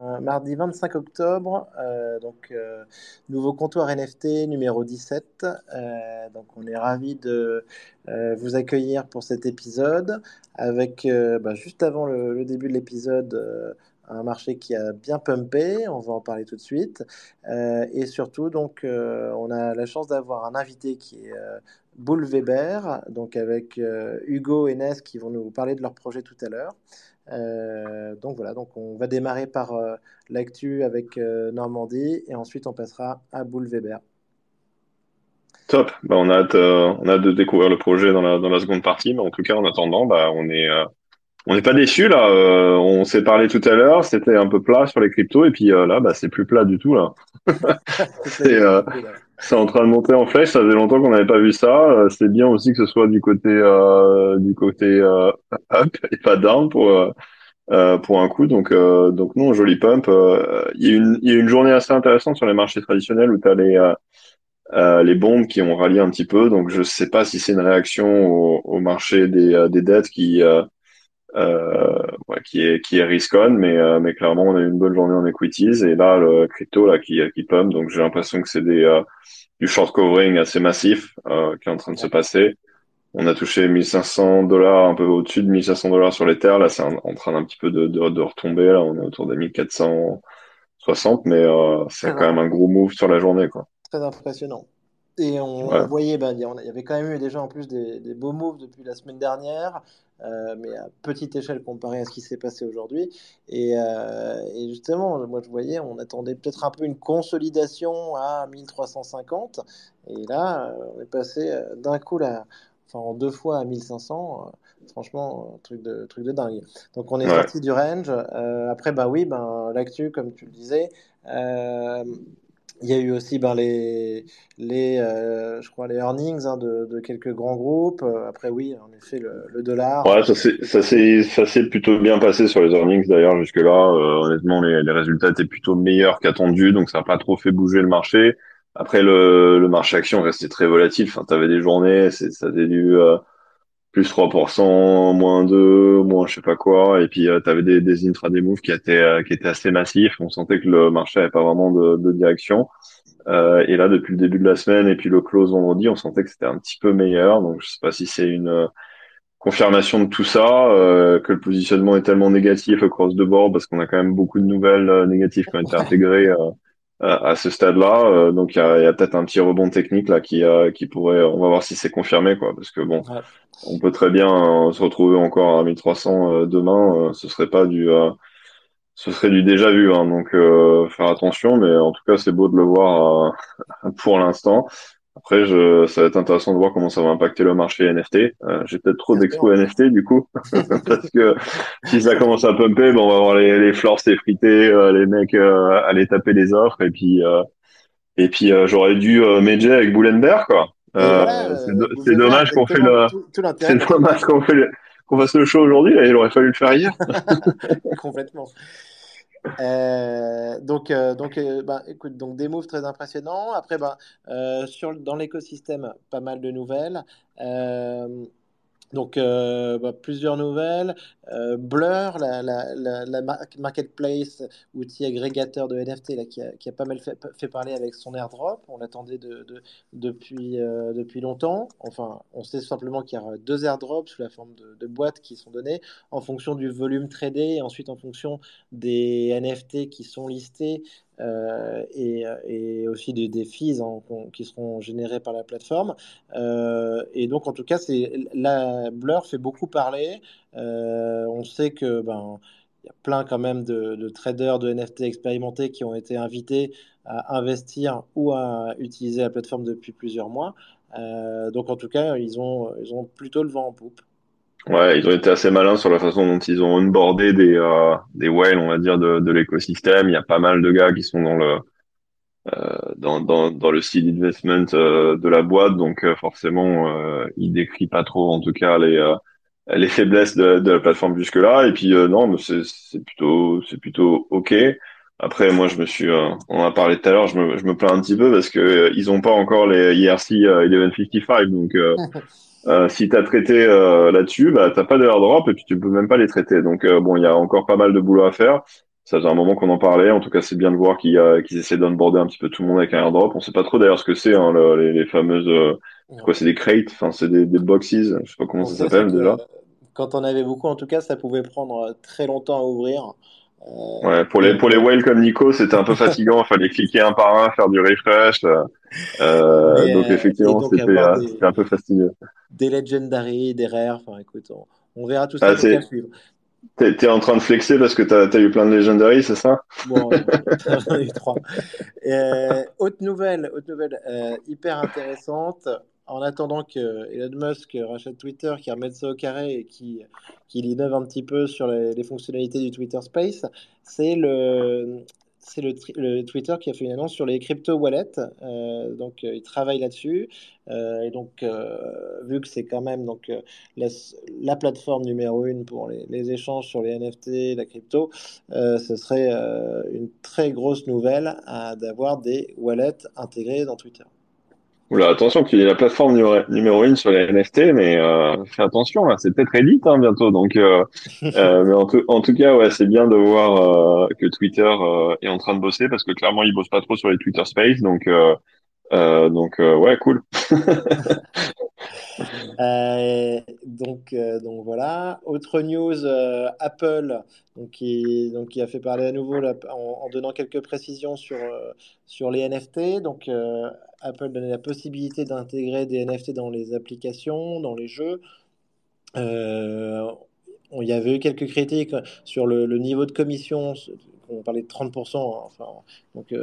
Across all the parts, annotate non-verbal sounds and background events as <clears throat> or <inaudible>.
mardi 25 octobre, euh, donc euh, nouveau comptoir NFT numéro 17. Euh, donc on est ravi de vous accueillir pour cet épisode avec bah, juste avant le, début de l'épisode un marché qui a bien pumpé, on va en parler tout de suite. et surtout, donc, on a la chance d'avoir un invité qui est Bull Weber, donc avec Hugo et Nes qui vont nous parler de leur projet tout à l'heure. Euh, donc voilà, donc on va démarrer par euh, l'actu avec euh, Normandie et ensuite on passera à Boule Weber. Top, bah, on, a hâte, de découvrir le projet dans la, dans la seconde partie, mais en tout cas en attendant, bah, on est on n'est pas déçu là. on s'est parlé tout à l'heure, c'était un peu plat sur les cryptos et puis là, bah, c'est plus plat du tout là. <laughs> c'est c'est en train de monter en flèche. Ça faisait longtemps qu'on n'avait pas vu ça. C'est bien aussi que ce soit du côté du côté up et pas down pour euh, pour un coup. Donc, euh, donc non, joli pump. Euh, il y, a une, y a une journée assez intéressante sur les marchés traditionnels où tu as les, les bombes qui ont rallié un petit peu. Donc, je sais pas si c'est une réaction au, au marché des, des dettes qui, ouais, qui est qui est riscon, mais mais clairement on a eu une bonne journée en equities et là le crypto là qui qui pump. Donc, j'ai l'impression que c'est des du short covering assez massif qui est en train de se passer. On a touché 1500 dollars, un peu au-dessus de 1500 dollars sur les terres. Là, c'est en train d'un petit peu de, de, de, retomber. Là, on est autour de 1460, mais euh, c'est quand même un gros move sur la journée, quoi. Très impressionnant. Et on, voyait, ben, il y avait quand même eu déjà en plus des, des beaux moves depuis la semaine dernière, euh, mais à petite échelle comparé à ce qui s'est passé aujourd'hui. Et, euh, et, justement, moi je voyais, on attendait peut-être un peu une consolidation à 1350. Et là, on est passé euh, d'un coup là, enfin en deux fois à 1500, euh, franchement, truc de, truc de dingue. Donc on est sorti du range. Euh, après, bah oui, ben, l'actu, comme tu le disais, euh, il y a eu aussi ben, les, les je crois, les earnings hein, de, de, quelques grands groupes. Après, oui, en effet, le, dollar. Ouais, ça s'est plutôt bien passé sur les earnings d'ailleurs jusque-là. honnêtement, les, les résultats étaient plutôt meilleurs qu'attendus, donc ça n'a pas trop fait bouger le marché. Après, le, le marché action restait très volatile. Enfin, tu avais des journées, ça avait du euh, plus 3%, moins 2, moins je sais pas quoi. Et puis, euh, tu avais des, des intraday moves qui étaient, euh, qui étaient assez massifs. On sentait que le marché avait pas vraiment de, de direction. Euh, et là, depuis le début de la semaine et puis le close vendredi, on sentait que c'était un petit peu meilleur. Donc, je sais pas si c'est une confirmation de tout ça, que le positionnement est tellement négatif across the board parce qu'on a quand même beaucoup de nouvelles négatives qui ont été intégrées à ce stade-là. Euh, donc il y a, y a peut-être un petit rebond technique là qui, euh, qui pourrait. On va voir si c'est confirmé quoi, parce que bon, on peut très bien euh, se retrouver encore à 1300 demain. ce serait pas du, ce serait du déjà vu. Hein, donc faire attention, mais en tout cas c'est beau de le voir <laughs> pour l'instant. Après, je, ça va être intéressant de voir comment ça va impacter le marché NFT. Euh, J'ai peut-être trop d'expo NFT du coup, <laughs> parce que si ça commence à pumper, bon, on va voir les, les s'effriter, euh, les mecs euh, aller taper les offres, et puis et puis j'aurais dû médier avec Boulenberg quoi. c'est dommage qu'on fait le, c'est dommage qu'on fait qu'on fasse le show aujourd'hui. Il aurait fallu le faire hier. <laughs> Complètement. Euh, donc, euh, donc, bah, écoute, donc des moves très impressionnants. Après, bah, sur, dans l'écosystème, pas mal de nouvelles. Donc, euh, bah, plusieurs nouvelles. Euh, Blur, la, la, la, marketplace, outil agrégateur de NFT, là, qui, a, pas mal fait, parler avec son airdrop. On l'attendait de, de, depuis, euh, depuis longtemps. Enfin, on sait simplement qu'il y a deux airdrops sous la forme de, boîtes qui sont données en fonction du volume tradé et ensuite en fonction des NFT qui sont listés euh, et, aussi des, des fees qui seront générés par la plateforme. Euh, et donc, en tout cas, la Blur fait beaucoup parler. Euh, on sait que ben y a plein quand même de, de, traders de NFT expérimentés qui ont été invités à investir ou à utiliser la plateforme depuis plusieurs mois. Donc en tout cas, ils ont plutôt le vent en poupe. Ouais, ils ont été assez malins sur la façon dont ils ont onboardé des euh, des whales, on va dire, de, de l'écosystème. Il y a pas mal de gars qui sont dans le euh, dans, dans, dans le seed investment euh, de la boîte, donc euh, forcément, euh, il décrit pas trop, en tout cas, les les faiblesses de, de la plateforme jusque là. Et puis non, mais c'est c'est plutôt c'est plutôt ok. Après, moi, je me suis, on a parlé tout à l'heure, je me, je me plains un petit peu parce que ils ont pas encore les IRC 1155, donc <laughs> Euh, si tu as traité euh, là-dessus, bah, tu pas de airdrop et puis tu peux même pas les traiter. Donc euh, bon, il y a encore pas mal de boulot à faire. ça faisait un moment qu'on en parlait. En tout cas, c'est bien de voir qu'ils qu'ils essaient d'onboarder un petit peu tout le monde avec un airdrop. On sait pas trop d'ailleurs ce que c'est, hein, le- les, les fameuses, quoi, c'est des crates, enfin, c'est des, des boxes, je sais pas comment On ça s'appelle déjà. quand on avait beaucoup, en tout cas, ça pouvait prendre très longtemps à ouvrir. Euh, Ouais, pour les, pour les whales comme Nico, c'était un peu <laughs> fatigant. Il fallait cliquer un par un, faire du refresh. euh, euh, donc euh, effectivement, c'était un peu fastidieux. des legendary, des rares, enfin écoute, on, on verra tout ça, Ah, suivre. t'es, t'es en train de flexer parce que t'as, t'as eu plein de legendaries, c'est ça? Bon, <laughs> <laughs> j'en ai eu trois. Autre nouvelle, autre nouvelle euh, hyper intéressante. En attendant que Elon Musk rachète Twitter, qu'il remette ça au carré et qu'il qu'il innove un petit peu sur les, fonctionnalités du Twitter Space, c'est le, c'est le, Twitter qui a fait une annonce sur les crypto wallets. Euh, donc, euh, il travaille là-dessus. Euh, et donc, euh, vu que c'est quand même donc, la, la plateforme numéro une pour les, les échanges sur les NFT, la crypto, ce serait une très grosse nouvelle d'avoir des wallets intégrés dans Twitter. Oula, attention, tu es la plateforme numéro, une sur les NFT, mais euh, fais attention, là, c'est peut-être Reddit hein, bientôt. Donc, euh, <laughs> euh, mais en tout, en tout cas, ouais, c'est bien de voir euh, que Twitter euh, est en train de bosser parce que clairement, ils bossent pas trop sur les Twitter Space. Donc, euh, euh, donc euh, ouais, cool. <laughs> <laughs> Euh, donc, euh, donc voilà. Autre news, euh, Apple, donc qui, donc qui a fait parler à nouveau en, donnant quelques précisions sur, sur les NFT. Donc Apple donnait la possibilité d'intégrer des NFT dans les applications, dans les jeux. Il y avait eu quelques critiques sur le, niveau de commission, on parlait de 30%, hein, enfin, donc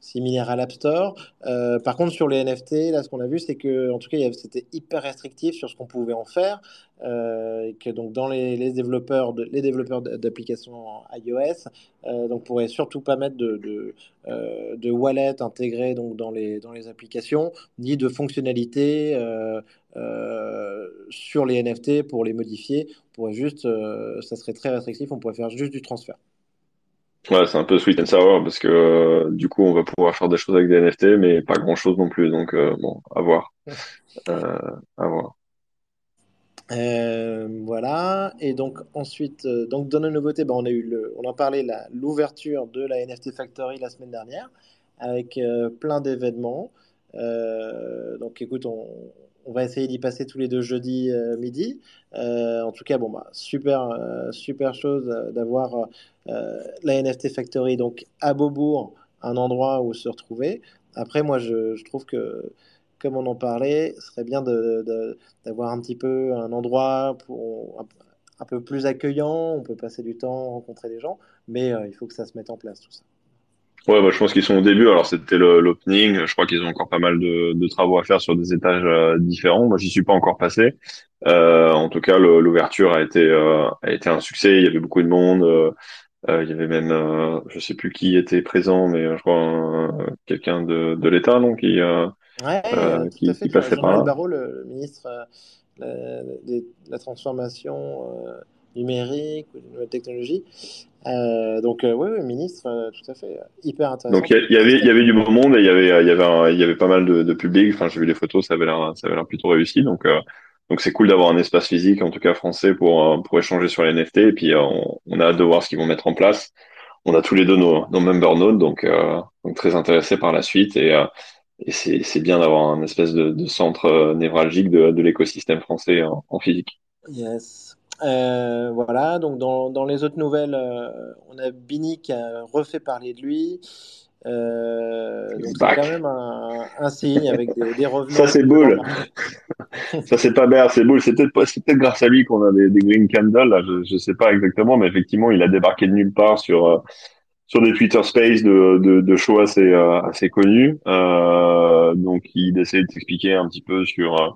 similaire à l'App Store. Euh, par contre, sur les NFT, là, ce qu'on a vu, c'est que, en tout cas, c'était hyper restrictif sur ce qu'on pouvait en faire, euh, donc dans les, développeurs, les développeurs d'applications iOS, euh, donc pourraient surtout pas mettre de, de, euh, de wallet intégré dans les dans les applications, ni de fonctionnalités. sur les NFT pour les modifier. On pourrait juste, ça serait très restrictif, on pourrait faire juste du transfert. Ouais, c'est un peu sweet and sour parce que euh, du coup, on va pouvoir faire des choses avec des NFT, mais pas grand-chose non plus. Donc, euh, bon, à voir. Euh, à voir. Voilà. Et donc ensuite, donc dans nos nouveautés, bah, on a eu le, on en parlait la- l'ouverture de la NFT Factory la semaine dernière avec plein d'événements. Donc écoute, on, on va essayer d'y passer tous les deux jeudis euh, midi. Euh, en tout cas, bon bah super, euh, super chose d'avoir la NFT Factory donc à Beaubourg, un endroit où se retrouver. Après, moi, je, trouve que comme on en parlait, ce serait bien d'avoir un petit peu un endroit pour, un, un peu plus accueillant, on peut passer du temps, rencontrer des gens, mais il faut que ça se mette en place tout ça. Ouais, bah, je pense qu'ils sont au début. Alors, c'était l'opening. Je crois qu'ils ont encore pas mal de, de travaux à faire sur des étages euh, différents. Moi, j'y suis pas encore passé. Euh, en tout cas, l'ouverture a été euh, a été un succès. Il y avait beaucoup de monde. Il y avait même, je sais plus qui était présent, mais je crois un- quelqu'un de, de l'État, non, qui Ouais, qui, fait. qui passait par là. Barrot, le, ministre de la transformation numérique ou des nouvelles technologies. Euh, donc, euh, oui, oui, ministre, euh, tout à fait. Hyper intéressant Donc il y, il y avait il y avait du beau monde et il y avait il y avait un- y avait pas mal de, de public. Enfin, j'ai vu les photos, ça avait l'air ça avait l'air plutôt réussi. Donc donc c'est cool d'avoir un espace physique, en tout cas français, pour pour échanger sur les NFT. Et puis on, on a hâte de voir ce qu'ils vont mettre en place. On a tous les deux nos, nos member nodes, donc donc très intéressés par la suite et et c'est bien d'avoir un espèce de, de centre névralgique de de l'écosystème français en, en physique. Yes. Euh, voilà, donc dans, dans les autres nouvelles, euh, on a Bini qui a refait parler de lui. Euh, c'est quand même un, un signe avec des, des Ça revenants c'est qui devant le bull. marché. <laughs> Ça, c'est pas Bear, c'est Bull. C'est peut-être peut-être grâce à lui qu'on a des, des Green Candle, là. Je, je sais pas exactement, mais effectivement, il a débarqué de nulle part sur, euh, sur des Twitter Space de, de, de shows assez, euh, assez connus. Euh, donc, il essaie de t'expliquer un petit peu sur, euh,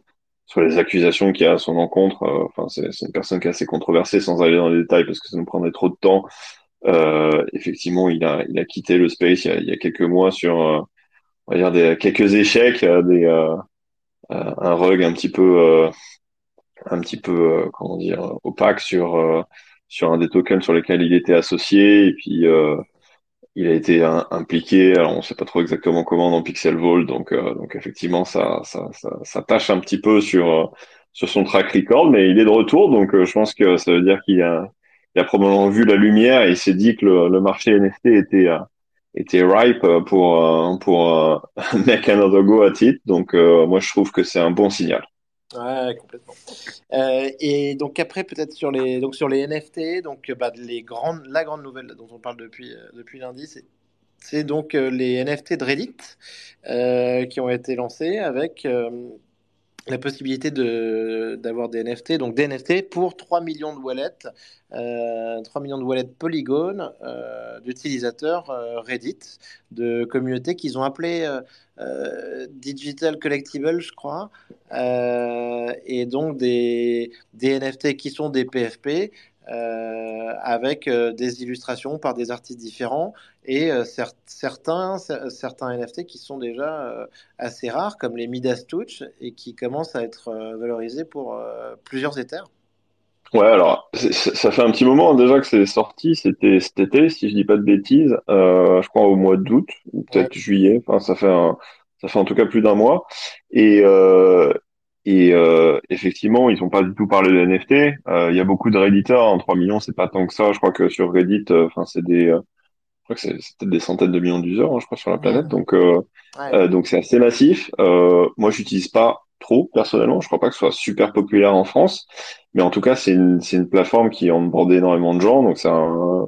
sur les accusations qu'il y a à son encontre. Euh, Enfin, c'est, c'est une personne qui est assez controversée sans aller dans les détails parce que ça nous prendrait trop de temps. Euh, effectivement, il a, il a quitté le Space il y a, il y a quelques mois sur, euh, on va dire des, quelques échecs, euh, des, euh, euh, un rug un petit peu, un petit peu, comment dire, opaque sur sur un des tokens sur lesquels il était associé et puis il a été impliqué. Alors on sait pas trop exactement comment dans Pixel Vault, donc euh, donc effectivement ça ça ça, ça tâche un petit peu sur euh, sur son track record, mais il est de retour, donc euh, je pense que ça veut dire qu'il a il a probablement vu la lumière et il s'est dit que le, le marché NFT était était ripe pour pour <laughs> make another go at it. Donc moi je trouve que c'est un bon signal. Ouais, complètement. Euh, et donc après, peut-être sur les, donc sur les NFT, donc bah, les grandes, la grande nouvelle dont on parle depuis, euh, depuis lundi, c'est, donc euh, les NFT de Reddit euh, qui ont été lancés avec la possibilité d'avoir des NFT, donc des NFT pour 3 millions de wallets, euh, 3 millions de wallets Polygon euh, d'utilisateurs euh, Reddit, de communautés qu'ils ont appelées euh, euh, Digital Collectibles, je crois, et donc des, des NFT qui sont des PFP, euh, avec euh, des illustrations par des artistes différents et euh, cer certains, certains NFT qui sont déjà assez rares, comme les Midas Touch, et qui commencent à être valorisés pour plusieurs éthers. Ouais, alors ça fait un petit moment déjà que c'est sorti, c'était cet été, si je dis pas de bêtises, je crois au mois d'août ou peut-être ouais. juillet. Enfin, ça fait un, ça fait en tout cas plus d'un mois. Et euh, et euh, effectivement, ils n'ont pas du tout parlé de NFT. Euh, il y a beaucoup de Redditors. En 3 millions, c'est pas tant que ça. Je crois que sur Reddit, euh, enfin, c'est des, euh, je crois que c'est peut-être des centaines de millions d'users, hein, je crois, sur la planète. Donc, euh, ouais. donc c'est assez massif. moi, j'utilise pas trop personnellement. Je crois pas que ce soit super populaire en France, mais en tout cas, c'est une, c'est une plateforme qui onboard énormément de gens. Donc, c'est un,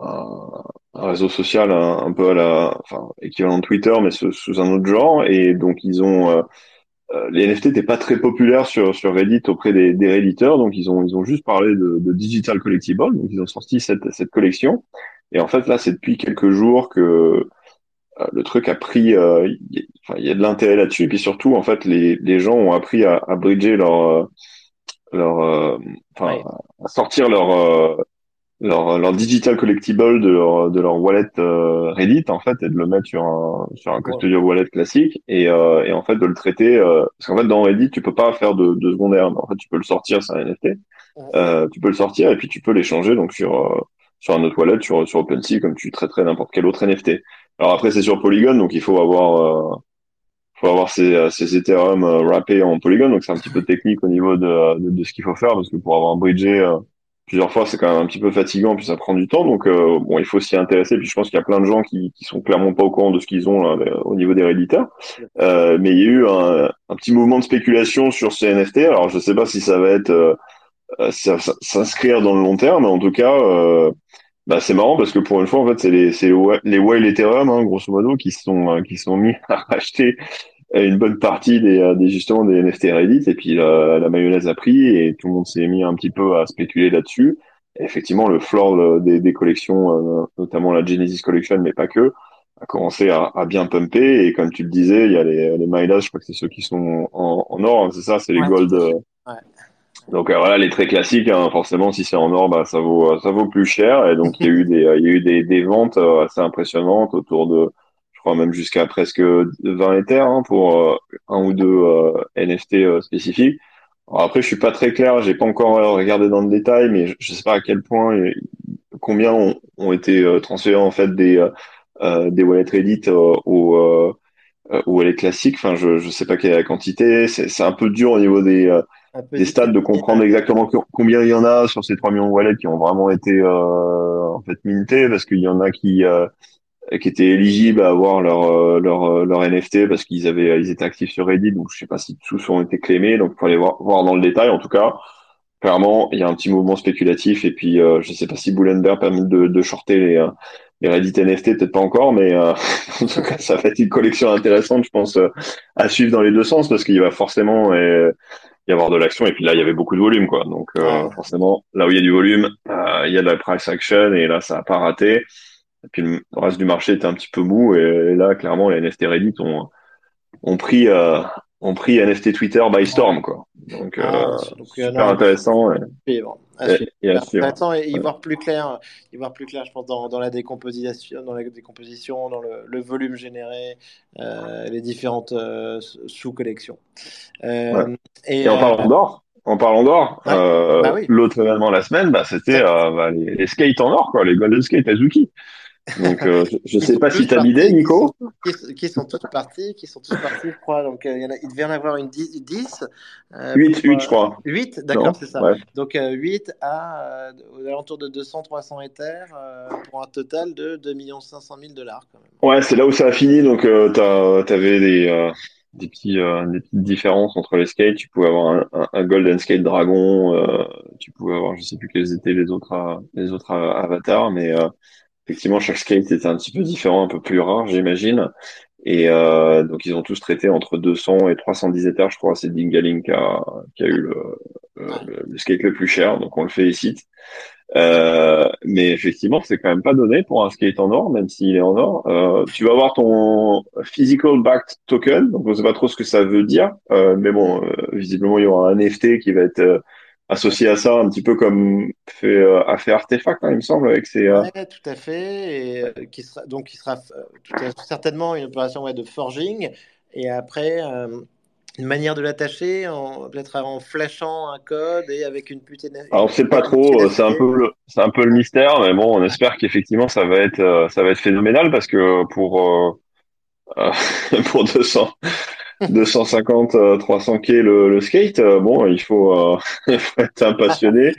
un, un, réseau social un, un, peu à la, enfin, équivalent de Twitter, mais sous, sous un autre genre. Et donc, ils ont euh, les NFT n'étaient pas très populaires sur, sur Reddit auprès des, des Redditeurs, donc ils ont, ils ont juste parlé de, de Digital Collectible, donc ils ont sorti cette, cette collection. Et en fait, là, c'est depuis quelques jours que euh, le truc a pris, euh, y, enfin, il y a de l'intérêt là-dessus, et puis surtout, en fait, les, les gens ont appris à, à bridger leur, euh, leur, euh, enfin, ouais. à sortir leur, leur, leur digital collectible de leur, de leur wallet euh, Reddit en fait et de le mettre sur un sur un custodial wallet classique et, euh, et en fait de le traiter euh, parce qu'en fait dans Reddit tu peux pas faire de, de secondaire en fait tu peux le sortir c'est un NFT euh, tu peux le sortir et puis tu peux l'échanger donc sur euh, sur un autre wallet sur sur OpenSea comme tu traiterais n'importe quel autre NFT alors après c'est sur Polygon donc il faut avoir faut avoir ces, ces Ethereum wrappés en Polygon donc c'est un petit peu technique au niveau de, de, de ce qu'il faut faire parce que pour avoir bridgé plusieurs fois, c'est quand même un petit peu fatigant, puis ça prend du temps. Donc, euh, bon, il faut s'y intéresser. Puis je pense qu'il y a plein de gens qui, qui sont clairement pas au courant de ce qu'ils ont là, au niveau des réditeurs. Euh, mais il y a eu un, un, petit mouvement de spéculation sur ces NFT. Alors, je sais pas si ça va être euh, s'inscrire dans le long terme, mais en tout cas, euh, bah, c'est marrant parce que pour une fois, en fait, c'est les, c'est les whale Ethereum, hein, grosso modo, qui sont, qui sont mis <laughs> à acheter une bonne partie des, euh, des justement des NFT Reddit et puis la, la, mayonnaise a pris et tout le monde s'est mis un petit peu à spéculer là-dessus. Effectivement, le floor euh, des, des collections, euh, notamment la Genesis Collection, mais pas que, a commencé à, à, bien pumper et comme tu le disais, il y a les, les Midas, je crois que c'est ceux qui sont en, en or, hein, c'est ça, c'est les ouais, gold. Ouais. Donc euh, voilà, les très classiques, hein, forcément, si c'est en or, bah, ça vaut ça vaut plus cher. Et donc il y a eu des il y a eu des, des ventes assez impressionnantes autour de crois même jusqu'à presque 20 Ethers hein, pour euh, un ou deux euh, NFT euh, spécifiques. Alors après, je suis pas très clair, j'ai pas encore regardé dans le détail, mais je, je sais pas à quel point combien ont, ont été transférés en fait des des wallets Reddit au au wallet classique. Enfin, je je sais pas quelle est la quantité. C'est un peu dur au niveau des des stats de comprendre exactement combien il y en a sur ces 3 millions de wallets qui ont vraiment été euh, en fait mintés parce qu'il y en a qui euh, qui étaient éligibles à avoir leur euh, leur euh, leur NFT parce qu'ils avaient ils étaient actifs sur Reddit donc je sais pas si tous ont été clémés donc faut aller voir, voir dans le détail. En tout cas clairement il y a un petit mouvement spéculatif et puis euh, je sais pas si Boulenberg permet de, de shorter les euh, les Reddit NFT peut-être pas encore mais euh, <laughs> en tout cas ça fait une collection intéressante je pense à suivre dans les deux sens parce qu'il va forcément y avoir de l'action et puis là il y avait beaucoup de volume quoi. Donc forcément là où il y a du volume il y a de la price action et là ça a pas raté et puis le reste du marché était un petit peu mou. Et là, clairement, les NFT Reddit ont, ont pris, euh, ont pris NFT Twitter by storm, quoi. Donc, ah, euh, donc super intéressant. Et, bon, et, y voir plus clair, y voir plus clair, je pense, dans, dans la décomposition, dans la décomposition, dans le, le volume généré, euh, les différentes euh, sous-collections. Euh, ouais. et, en parlant d'or, en parlant d'or, ouais. euh, bah oui. l'autre événement la semaine, bah, c'était euh, bah, les, les, skates en or, quoi, les Golden Skate Azuki. Donc, euh, je ne sais pas si tu as l'idée, qui sont, Nico. qui, sont tous partis, qui sont tous partis, je crois. Donc, euh, il, y en a- il devait y en avoir une 10, 10 euh, 8, pour 8, je euh, crois. 8, Non? d'accord, c'est ça. Ouais. Donc, euh, 8 à euh, aux alentours de 200-300 Ethers euh, pour un total de 2 500 000 dollars. Ouais, c'est là où ça a fini. Donc, euh, t'as, t'avais des, euh, des petits, euh, des petites différences entre les skates. Tu pouvais avoir un, un, un Golden Skate Dragon. euh, tu pouvais avoir, je sais plus quels étaient les autres, euh, les autres euh, avatars, mais euh, effectivement, chaque skate était un petit peu différent, un peu plus rare, j'imagine. Et euh, donc, ils ont tous traité entre 200 et 310 éthers. Je crois, c'est Dingaling qui a, qui a eu le, le skate le plus cher. Donc, on le félicite. Euh, mais effectivement, c'est quand même pas donné pour un skate en or, même s'il est en or. Euh, tu vas avoir ton physical backed token, donc on sait pas trop ce que ça veut dire, euh, mais bon, euh, visiblement il y aura un NFT qui va être euh, associé à ça, un petit peu comme fait euh, a fait Artefact, hein, il me semble, avec ses. euh, Ouais, tout à fait. Et euh, qui sera, donc, qui sera euh, tout à- certainement une opération ouais, de forging. Et après, euh, une manière de l'attacher, peut-être en flashant un code et avec une putain, Alors on une sait pas trop, c'est un peu le, c'est un peu le mystère, mais bon, on espère qu'effectivement ça va être, ça va être phénoménal parce que pour <laughs> pour 200 250, euh, 300 k le, le skate, euh, bon, il faut, euh, <laughs> il faut être un passionné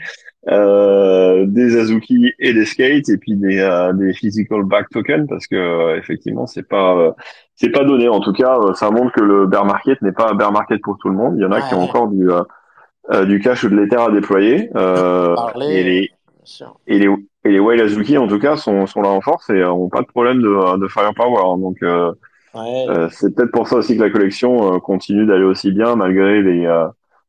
euh, des Azuki et des skates et puis des, euh, des physical back tokens parce que euh, effectivement c'est pas euh, c'est pas donné. En tout cas, euh, ça montre que le bear market n'est pas un bear market pour tout le monde. Il y en a qui ont encore du euh, euh, du cash ou de l'ether à déployer euh, et euh, les et les et les Wild Azuki en tout cas sont sont là en force et euh, ont pas de problème de de firepower. Donc euh, Ouais, euh, c'est peut-être pour ça aussi que la collection euh, continue d'aller aussi bien malgré les, euh,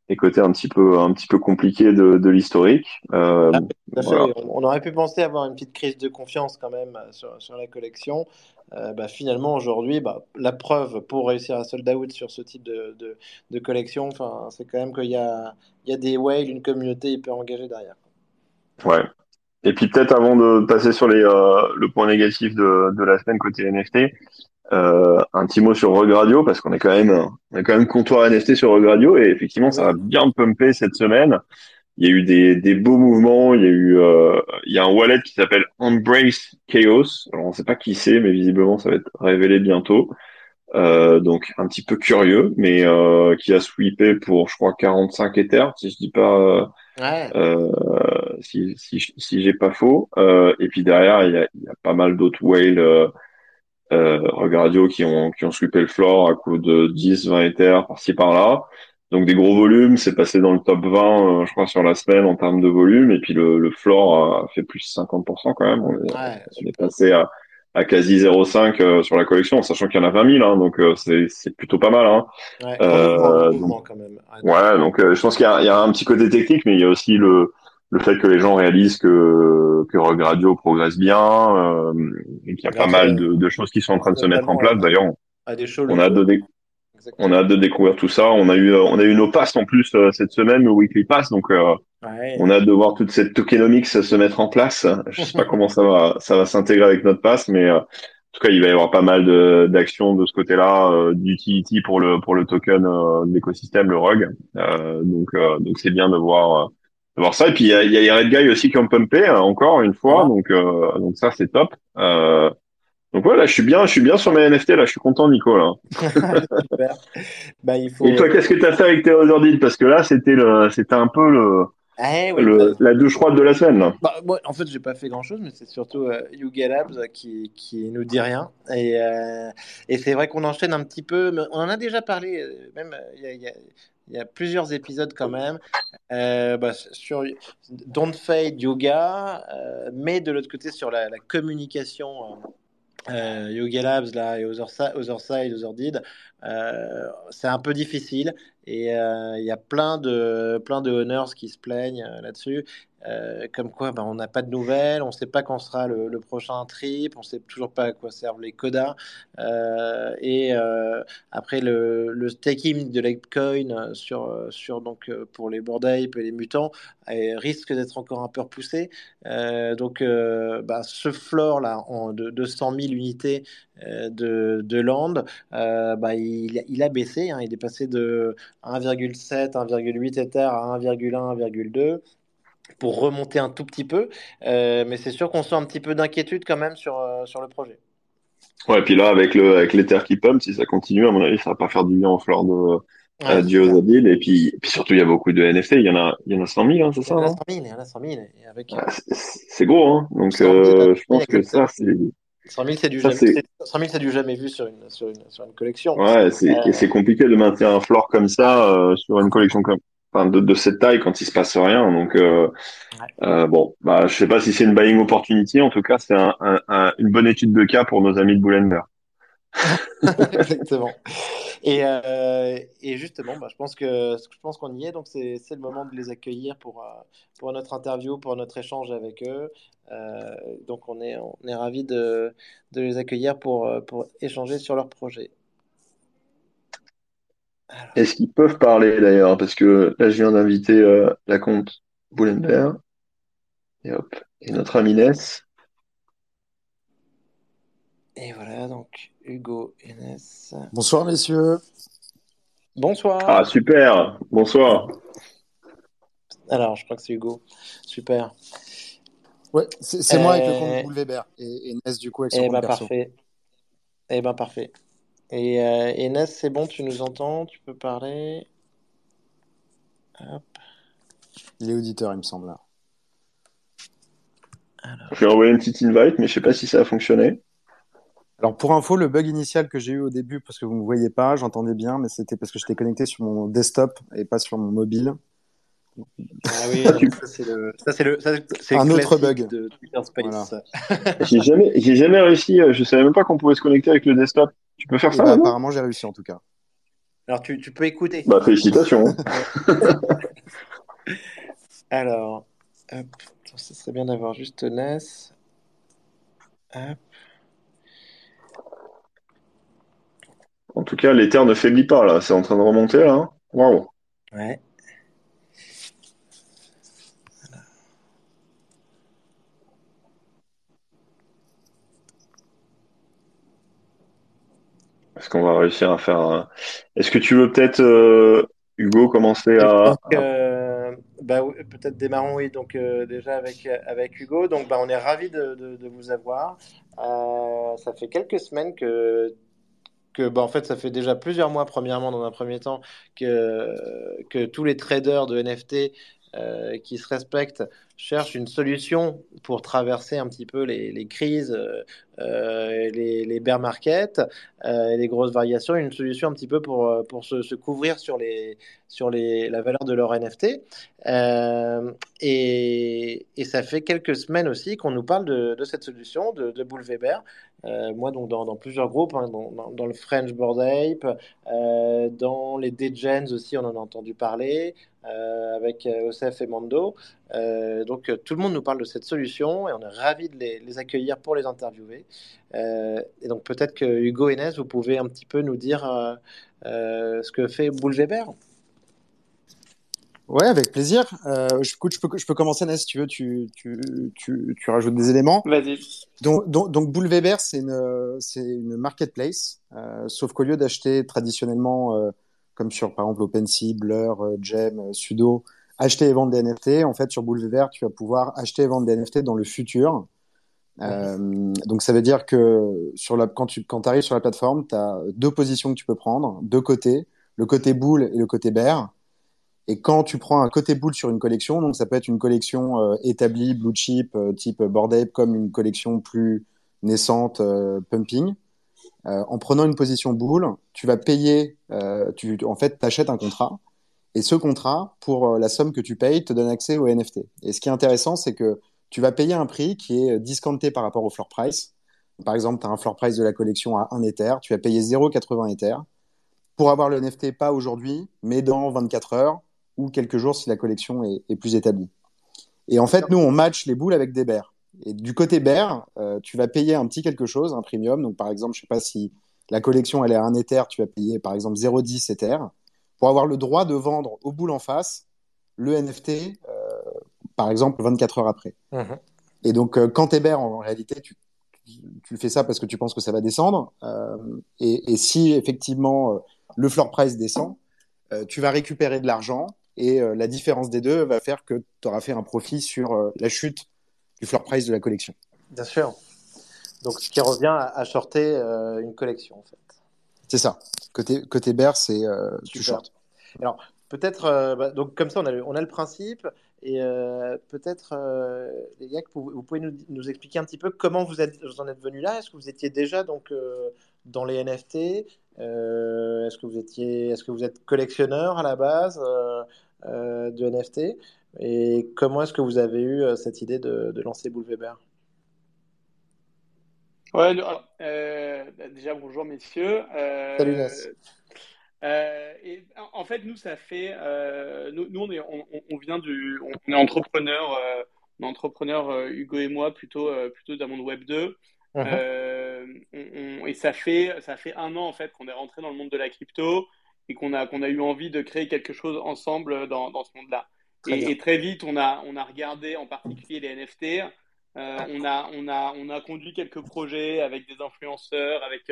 les côtés un petit peu un petit peu compliqués de, de l'historique. Ah, voilà. On, aurait pu penser avoir une petite crise de confiance quand même sur, sur la collection. Bah, finalement, aujourd'hui, bah, la preuve pour réussir à sold out sur ce type de, de, de collection, enfin, c'est quand même qu'il y a, il y a des whales, une communauté hyper engagée derrière. Ouais. Et puis peut-être avant de passer sur les le point négatif de, de la semaine côté NFT, euh, un petit mot sur Rug Radio parce qu'on est quand même on est quand même comptoir NFT sur Rug Radio et effectivement ça a bien pumpé cette semaine. Il y a eu des, des beaux mouvements. Il y a eu, euh, il y a un wallet qui s'appelle Embrace Chaos. Alors on sait pas qui c'est, mais visiblement ça va être révélé bientôt. Euh, donc un petit peu curieux, mais euh, qui a sweepé pour, je crois, 45 Ethers, si je dis pas, Ouais, euh, si si si j'ai pas faux. Euh, et puis derrière, il y a, il y a pas mal d'autres whales euh, Radio qui ont qui ont sweepé le floor à coup de 10, 20 Ethers par-ci par-là. Donc des gros volumes, c'est passé dans le top 20, euh, je crois, sur la semaine en termes de volume. Et puis le, le floor a fait plus de 50% quand même. On est, ouais, on est passé à, à quasi 0,5 euh, sur la collection, sachant qu'il y en a 20 000. Hein, donc euh, c'est c'est plutôt pas mal. Hein. Ouais, Euh, donc, quand même. Ouais, donc, euh, je pense qu'il y y a un petit côté technique, mais il y a aussi le, le fait que les gens réalisent que, que Rug Radio progresse bien euh, et qu'il y a pas mal de, de choses qui sont en train de se mettre en place. D'ailleurs, on, a hâte de, locaux. dé- on Exactement. a hâte de découvrir tout ça. On a eu, euh, on a eu nos passes en plus euh, cette semaine, le weekly pass, donc euh, Ouais. on a hâte de voir toute cette tokenomics se mettre en place. Je sais pas <laughs> comment ça va, ça va s'intégrer avec notre pass, mais euh, en tout cas, il va y avoir pas mal de d'actions de ce côté-là, euh, d'utility pour le pour le token euh, de l'écosystème, le RUG. Euh, donc euh, donc c'est bien de voir euh, de voir ça. Et puis il y a, il y a les Red Guy aussi qui ont pumpé euh, encore une fois, donc euh, donc ça c'est top. Euh, donc voilà, je suis bien, je suis bien sur mes NFT là, je suis content Nico là. <laughs> Bah, il Et faut. toi, qu'est-ce que tu as fait avec tes Other Parce que là, c'était le, c'était un peu le, Ah, oui, bah, le, la douche froide de la semaine. Là. Bah, moi, en fait, j'ai pas fait grand-chose, mais c'est surtout euh, Yuga Labs qui, qui nous dit rien. Et, euh, et c'est vrai qu'on enchaîne un petit peu, mais on en a déjà parlé, même euh, il y a, il y a- il y a plusieurs épisodes quand même, euh, bah, sur Don't Fade Yoga, euh, mais de l'autre côté sur la, communication. euh, Yoga Labs là, et Otherside, Otherdid, c'est un peu difficile et il y a plein de, plein de owners qui se plaignent là-dessus. Euh, comme quoi, ben, on n'a pas de nouvelles, on ne sait pas quand sera le, prochain trip, on ne sait toujours pas à quoi servent les codas. Euh, et euh, après, le, le staking de Litecoin euh, sur, donc, pour les Bored Ape et les mutants risque d'être encore un peu repoussé. Donc, ben, ce floor là de, de 100 000 unités de, land, il, il a baissé. hein. il est passé de 1,7, 1,8 Ether à 1,1, 1,2. Pour remonter un tout petit peu. mais c'est sûr qu'on sent un petit peu d'inquiétude quand même sur, sur le projet. Ouais, et puis là, avec le avec l'Ether qui pump, si ça continue, à mon avis, ça va pas faire du bien en fleur de Ouais, du Et puis, puis surtout, il y a beaucoup de NFT. Il y en a, il y en a 100 000, hein, c'est il y ça, en a non? 100 000, il y en a 100 000. Et avec Ouais, c'est gros, hein. Donc, 100 000, euh, je pense que ça, c'est 100 000, c'est du ça, jamais, c'est c'est- 100 000, c'est du jamais vu sur une, sur une, sur une collection. ouais, c'est et Euh, c'est compliqué de maintenir un floor comme ça euh, sur une collection comme enfin, de, de cette taille quand il se passe rien. Donc, euh, ouais. euh, bon, bah, je sais pas si c'est une buying opportunity. En tout cas, c'est un, un- un- une bonne étude de cas pour nos amis de Bullender. <laughs> Exactement. Et, euh, et justement, bah, je pense que je pense qu'on y est, donc c'est c'est le moment de les accueillir pour, euh, pour notre interview, pour notre échange avec eux. Euh, donc on est, on est ravis de, de les accueillir pour, pour échanger sur leur projet. Alors, Est-ce qu'ils peuvent parler d'ailleurs? Parce que là, je viens d'inviter euh, la compte Bullender et hop, et notre ami Ness. et voilà, donc Hugo Enes. Bonsoir messieurs. Ah, Bonsoir. super. Bonsoir. Alors, je crois que c'est Hugo. Super. Ouais, c'est c'est moi avec le Euh, compte Boule Weber et, et Ness du coup avec son eh compte ben perso. parfait. Eh ben parfait. Et euh, Enes, c'est bon, tu nous entends, tu peux parler. Hop. Il est auditeur, il me semble. là. Alors, Je vais envoyer une petite invite, mais je sais pas si ça a fonctionné. Alors pour info, le bug initial que j'ai eu au début, parce que vous ne me voyez pas, j'entendais bien, mais c'était parce que j'étais connecté sur mon desktop et pas sur mon mobile. ah oui, <laughs> ça c'est le, ça c'est le, ça, c'est Un autre bug. de Twitter Voilà. Space. <laughs> <laughs> J'ai jamais, j'ai jamais réussi. euh, Je savais même pas qu'on pouvait se connecter avec le desktop. Tu peux faire Et ça bah apparemment j'ai réussi en tout cas. Alors tu, tu peux écouter. Bah, félicitations. <laughs> Alors, hop, ça serait bien d'avoir juste Ness. Hop. En tout cas, l'éther ne faiblit pas, là. C'est en train de remonter, là. Waouh. Ouais. Est-ce qu'on va réussir à faire. Est-ce que tu veux peut-être, euh, Hugo, commencer à... euh, bah, peut-être démarrons, oui, donc euh, déjà avec, avec Hugo. Donc, bah, on est ravis de, de, de vous avoir. Ça fait quelques semaines que, que bah, en fait, ça fait déjà plusieurs mois, premièrement, dans un premier temps, que, que tous les traders de NFT euh, qui se respectent cherchent une solution pour traverser un petit peu les, crises, euh, euh, les, bear markets euh, les grosses variations, une solution un petit peu pour, pour se, couvrir sur, les, sur les, la valeur de leur NFT. Et, ça fait quelques semaines aussi qu'on nous parle de, cette solution, de, de moi, donc, dans, plusieurs groupes, hein, dans, le French Board Ape, dans les Degens aussi, on en a entendu parler, avec Osef et Mando. Donc, euh, tout le monde nous parle de cette solution et on est ravis de les, les accueillir pour les interviewer. Euh, et donc, peut-être que Hugo et Nes, vous pouvez un petit peu nous dire euh, euh, ce que fait Bull Weber. Ouais, avec plaisir. Euh, je, écoute, je, peux, je peux commencer Ness si tu veux, tu, tu, tu, tu rajoutes des éléments. Vas-y. Donc, donc, Weber, c'est une, c'est une marketplace, euh, sauf qu'au lieu d'acheter traditionnellement, euh, comme sur par exemple OpenSea, Blur, Gem, Sudo, acheter et vendre des NFT, en fait sur Weber, tu vas pouvoir acheter et vendre des NFT dans le futur. Euh, donc ça veut dire que sur la, quand tu quand arrives sur la plateforme, tu as deux positions que tu peux prendre, deux côtés, le côté bull et le côté bear. Et quand tu prends un côté bull sur une collection, donc ça peut être une collection euh, établie, blue chip, euh, type Bored Ape, comme une collection plus naissante, pumping. En prenant une position bull, tu vas payer, tu, en fait, tu achètes un contrat. Et ce contrat, pour euh, la somme que tu payes, te donne accès au NFT. Et ce qui est intéressant, c'est que tu vas payer un prix qui est discounté par rapport au floor price. Par exemple, tu as un floor price de la collection à 1 Ether, tu vas payer 0,80 Ether pour avoir le NFT, pas aujourd'hui, mais dans 24 heures ou quelques jours si la collection est, plus établie. Et en fait, nous, on match les boules avec des bears. Et du côté bear, euh, tu vas payer un petit quelque chose, un premium. Donc, par exemple, je sais pas si la collection elle est à 1 Ether, tu vas payer par exemple 0,10 Ether pour avoir le droit de vendre aux boules en face le NFT, euh, par exemple, 24 heures après. Mhm. Et donc, euh, quand tu es bear, en, en réalité, tu, tu fais ça parce que tu penses que ça va descendre. Euh, et, et si effectivement le floor price descend, tu vas récupérer de l'argent Et la différence des deux va faire que tu auras fait un profit sur la chute du floor price de la collection. Bien sûr. Donc, ce qui revient à, shorter une collection, en fait. C'est ça. Côté, côté c'est tu short. Alors, peut-être, bah, donc comme ça, on a le, on a le principe. Et euh, peut-être, euh, les gars, vous, pouvez nous, expliquer un petit peu comment vous, êtes, vous en êtes venu là Est-ce que vous étiez déjà donc, euh, dans les NFT Est-ce que, vous étiez, est-ce que vous êtes collectionneur à la base de NFT Et comment est-ce que vous avez eu cette idée de, de lancer Bull Weber Ouais, déjà bonjour messieurs. Salut Nas. Euh, et en fait, nous, ça fait. Euh, nous, nous, on, est, on, on, vient du. On est entrepreneur, euh, entrepreneur Hugo et moi, plutôt, plutôt le monde Web 2. Uh-huh. et ça fait, ça fait un an, en fait, qu'on est rentré dans le monde de la crypto et qu'on a, qu'on a eu envie de créer quelque chose ensemble dans, dans ce monde-là. Et, et, très vite, on a, on a regardé en particulier les NFT. On, a, on, a, on a conduit quelques projets avec des influenceurs, avec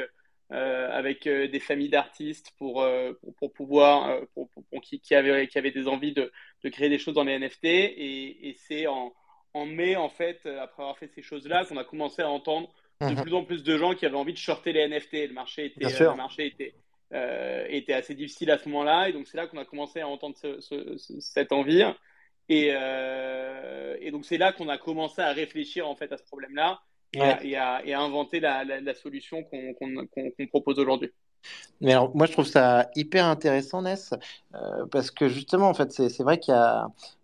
euh, avec euh, des familles d'artistes pour, euh, pour, pouvoir, pour, qui, qui, avaient, qui avaient des envies de, de créer des choses dans les NFT. Et, et c'est en, en mai, en fait, après avoir fait ces choses-là, qu'on a commencé à entendre de mhm. plus en plus de gens qui avaient envie de shorter les NFT. Le marché était, le marché était, était assez difficile à ce moment-là. Et donc, c'est là qu'on a commencé à entendre cette envie. Et, et donc, c'est là qu'on a commencé à réfléchir en fait à ce problème-là et, à, inventer la, solution qu'on propose aujourd'hui. Mais alors, moi, je trouve ça hyper intéressant, Ness, euh, parce que justement, en fait, c'est vrai qu'il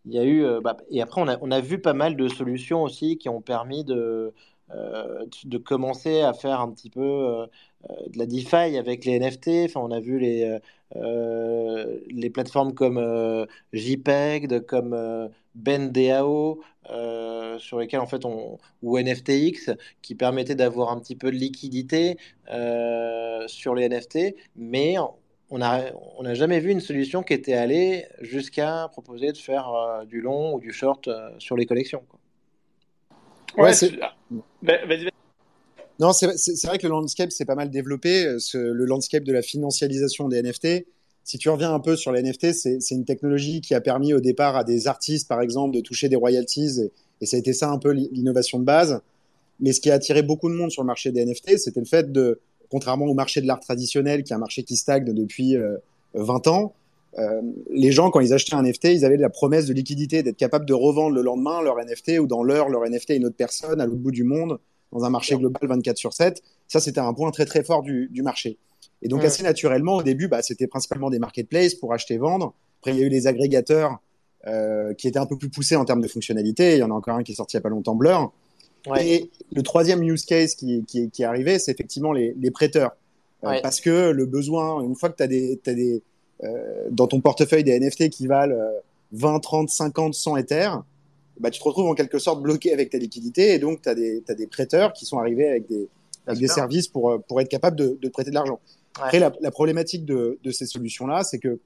y, y a, eu. Euh, bah, et après, on a, on a, vu pas mal de solutions aussi qui ont permis de, euh, de commencer à faire un petit peu de la DeFi avec les NFT. Enfin, on a vu les, les plateformes comme JPEG, comme BenDAO, euh, sur lesquels en fait on, ou NFTX qui permettait d'avoir un petit peu de liquidité euh, sur les NFT, mais on n'a on a jamais vu une solution qui était allée jusqu'à proposer de faire euh, du long ou du short sur les collections. Ouais, bah, Non, c'est vrai que le landscape s'est pas mal développé. le landscape de la financialisation des NFT, si tu reviens un peu sur les NFT, c'est une technologie qui a permis au départ à des artistes, par exemple, de toucher des royalties, et, ça a été ça un peu l'innovation de base. Mais ce qui a attiré beaucoup de monde sur le marché des NFT, c'était le fait de, contrairement au marché de l'art traditionnel, qui est un marché qui stagne depuis 20 euh, ans, euh, les gens, quand ils achetaient un NFT, ils avaient la promesse de liquidité, d'être capable de revendre le lendemain leur NFT ou dans l'heure leur NFT à une autre personne à l'autre bout du monde, dans un marché global 24 sur 7. Ça, c'était un point très très fort du, du marché. Et donc, assez naturellement, au début, bah, c'était principalement des marketplaces pour acheter et vendre. Après, il y a eu les agrégateurs euh, qui étaient un peu plus poussés en termes de fonctionnalité. Il y en a encore un qui est sorti il n'y a pas longtemps, Blur. Et le troisième use case qui, qui, qui est arrivé, c'est effectivement les, les prêteurs. Euh, parce que le besoin, une fois que tu as des, as des euh, dans ton portefeuille des NFT qui valent 20, 30, 50, 100 Ethers, bah, tu te retrouves en quelque sorte bloqué avec ta liquidité. Et donc, tu as, as, des prêteurs qui sont arrivés avec des, avec des services pour, pour être capable de, de prêter de l'argent. Après, la, la, problématique de, de ces solutions-là, c'est que,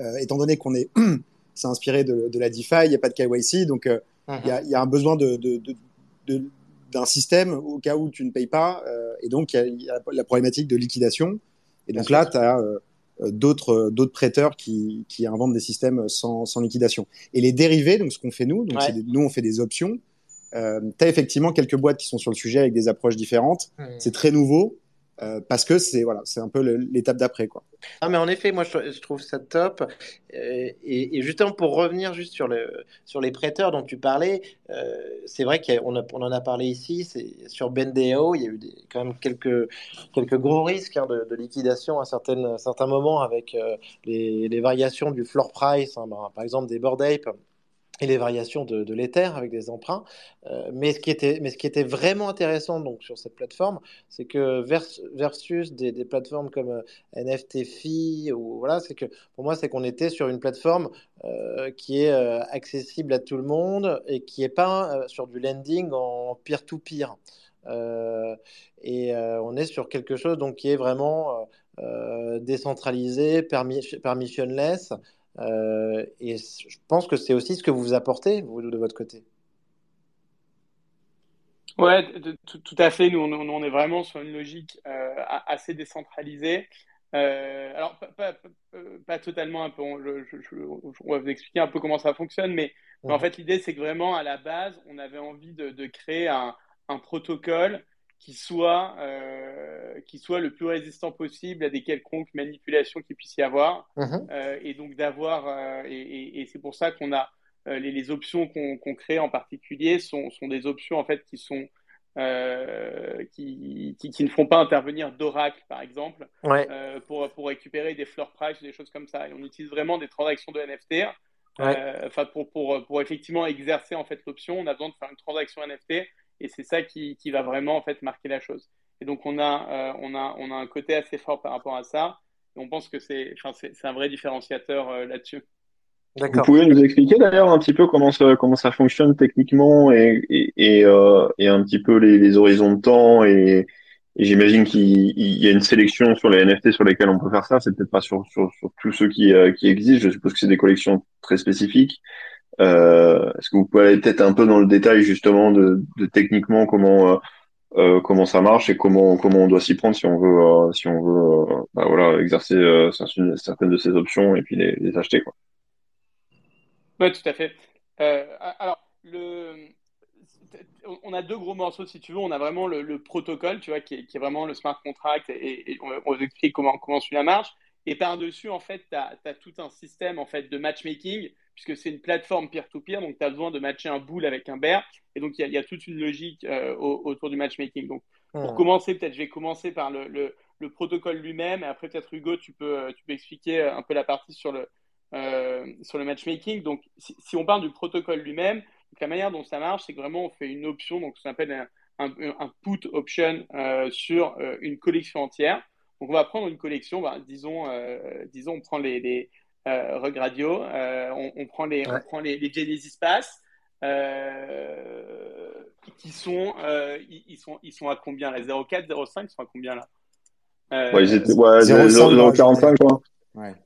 euh, étant donné qu'on est, <clears throat> c'est inspiré de, de, la DeFi, il n'y a pas de KYC, donc euh, il y, a, mhm. y, a, un besoin de, d'un système au cas où tu ne payes pas, euh, et donc il y, a la problématique de liquidation. Et donc là, tu as euh, d'autres d'autres prêteurs qui, qui inventent des systèmes sans, sans liquidation. Et les dérivés, donc ce qu'on fait nous, donc nous on fait des options. Euh, tu as effectivement quelques boîtes qui sont sur le sujet avec des approches différentes. C'est très nouveau. Euh, parce que c'est voilà, c'est un peu l'étape d'après quoi. Ah mais en effet, moi je, trouve ça top. Euh, et, justement pour revenir juste sur le sur les prêteurs dont tu parlais, euh, c'est vrai qu'on on en a parlé ici. C'est sur Bendeo, il y a eu quand même quelques quelques gros risques hein, de, liquidation à certaines certains moments avec les, les, variations du floor price, hein, par exemple des board ape et les variations de, l'Ether avec des emprunts. Euh, mais, ce qui était, vraiment intéressant donc, sur cette plateforme, c'est que versus des, plateformes comme euh, NFTFi, ou, voilà, c'est que pour moi, c'est qu'on était sur une plateforme euh, qui est euh, accessible à tout le monde et qui n'est pas sur du lending en peer-to-peer. et on est sur quelque chose donc, qui est vraiment décentralisé, permissionless, euh, et je pense que c'est aussi ce que vous apportez, vous, de votre côté. Ouais, tout, à fait. Nous, on, est vraiment sur une logique euh, assez décentralisée. alors, pas, totalement un peu, on, va vous expliquer un peu comment ça fonctionne, mais, en fait, l'idée, c'est que vraiment, à la base, on avait envie de, créer un, protocole qui soit, qui soit le plus résistant possible à des quelconques manipulations qu'il puisse y avoir. Mhm. et donc, d'avoir, et, c'est pour ça qu'on a les, options qu'on crée en particulier sont, sont, des options en fait qui sont euh, qui, qui, ne font pas intervenir d'oracle, par exemple, euh, pour, pour récupérer des floor price, des choses comme ça. Et on utilise vraiment des transactions de NFT. Euh, enfin, pour, pour, pour, effectivement exercer en fait l'option, on a besoin de faire une transaction NFT et c'est ça qui, qui, va vraiment en fait marquer la chose. Et donc on a, on a, on a un côté assez fort par rapport à ça. Et on pense que c'est, c'est un vrai différenciateur là-dessus. Vous pouvez nous expliquer d'ailleurs un petit peu comment ça, comment ça fonctionne techniquement et, et, et, euh, et un petit peu les, les, horizons de temps et, j'imagine qu'il y a une sélection sur les NFT sur lesquels on peut faire ça. C'est peut-être pas sur, sur, sur, tous ceux qui, euh, qui existent. Je suppose que c'est des collections très spécifiques. Euh, Est-ce que vous pouvez aller peut-être un peu dans le détail justement de, techniquement comment euh, euh comment ça marche et comment comment on doit s'y prendre si on veut si on veut bah, voilà exercer certaines de ces options et puis les, acheter quoi. Oui, tout à fait. Alors, on a deux gros morceaux, si tu veux. On a vraiment le, protocole, tu vois, qui est, vraiment le smart contract, et, on, vous explique comment, comment celui-là marche. Et par-dessus, en fait, tu as, tout un système en fait, de matchmaking, puisque c'est une plateforme peer-to-peer, donc tu as besoin de matcher un boule avec un bear. Et donc, il y, a toute une logique euh, autour du matchmaking. Donc, pour hmm. commencer, peut-être, je vais commencer par le, le protocole lui-même, et après, peut-être, Hugo, tu peux, tu peux expliquer un peu la partie sur le, euh, sur le matchmaking. Donc, si, on parle du protocole lui-même, la manière dont ça marche, c'est que vraiment on fait une option, donc ça s'appelle un, un, put option euh, sur euh, une collection entière. Donc, on va prendre une collection, bah, disons, disons, on prend les, les Regradio, on, prend les, on prend les, les Genesis Pass. qui sont, ils, sont, ils sont à combien là? 0,4, 0,5, ils sont à combien là? Ouais, ils étaient, ouais, 0,45 quoi.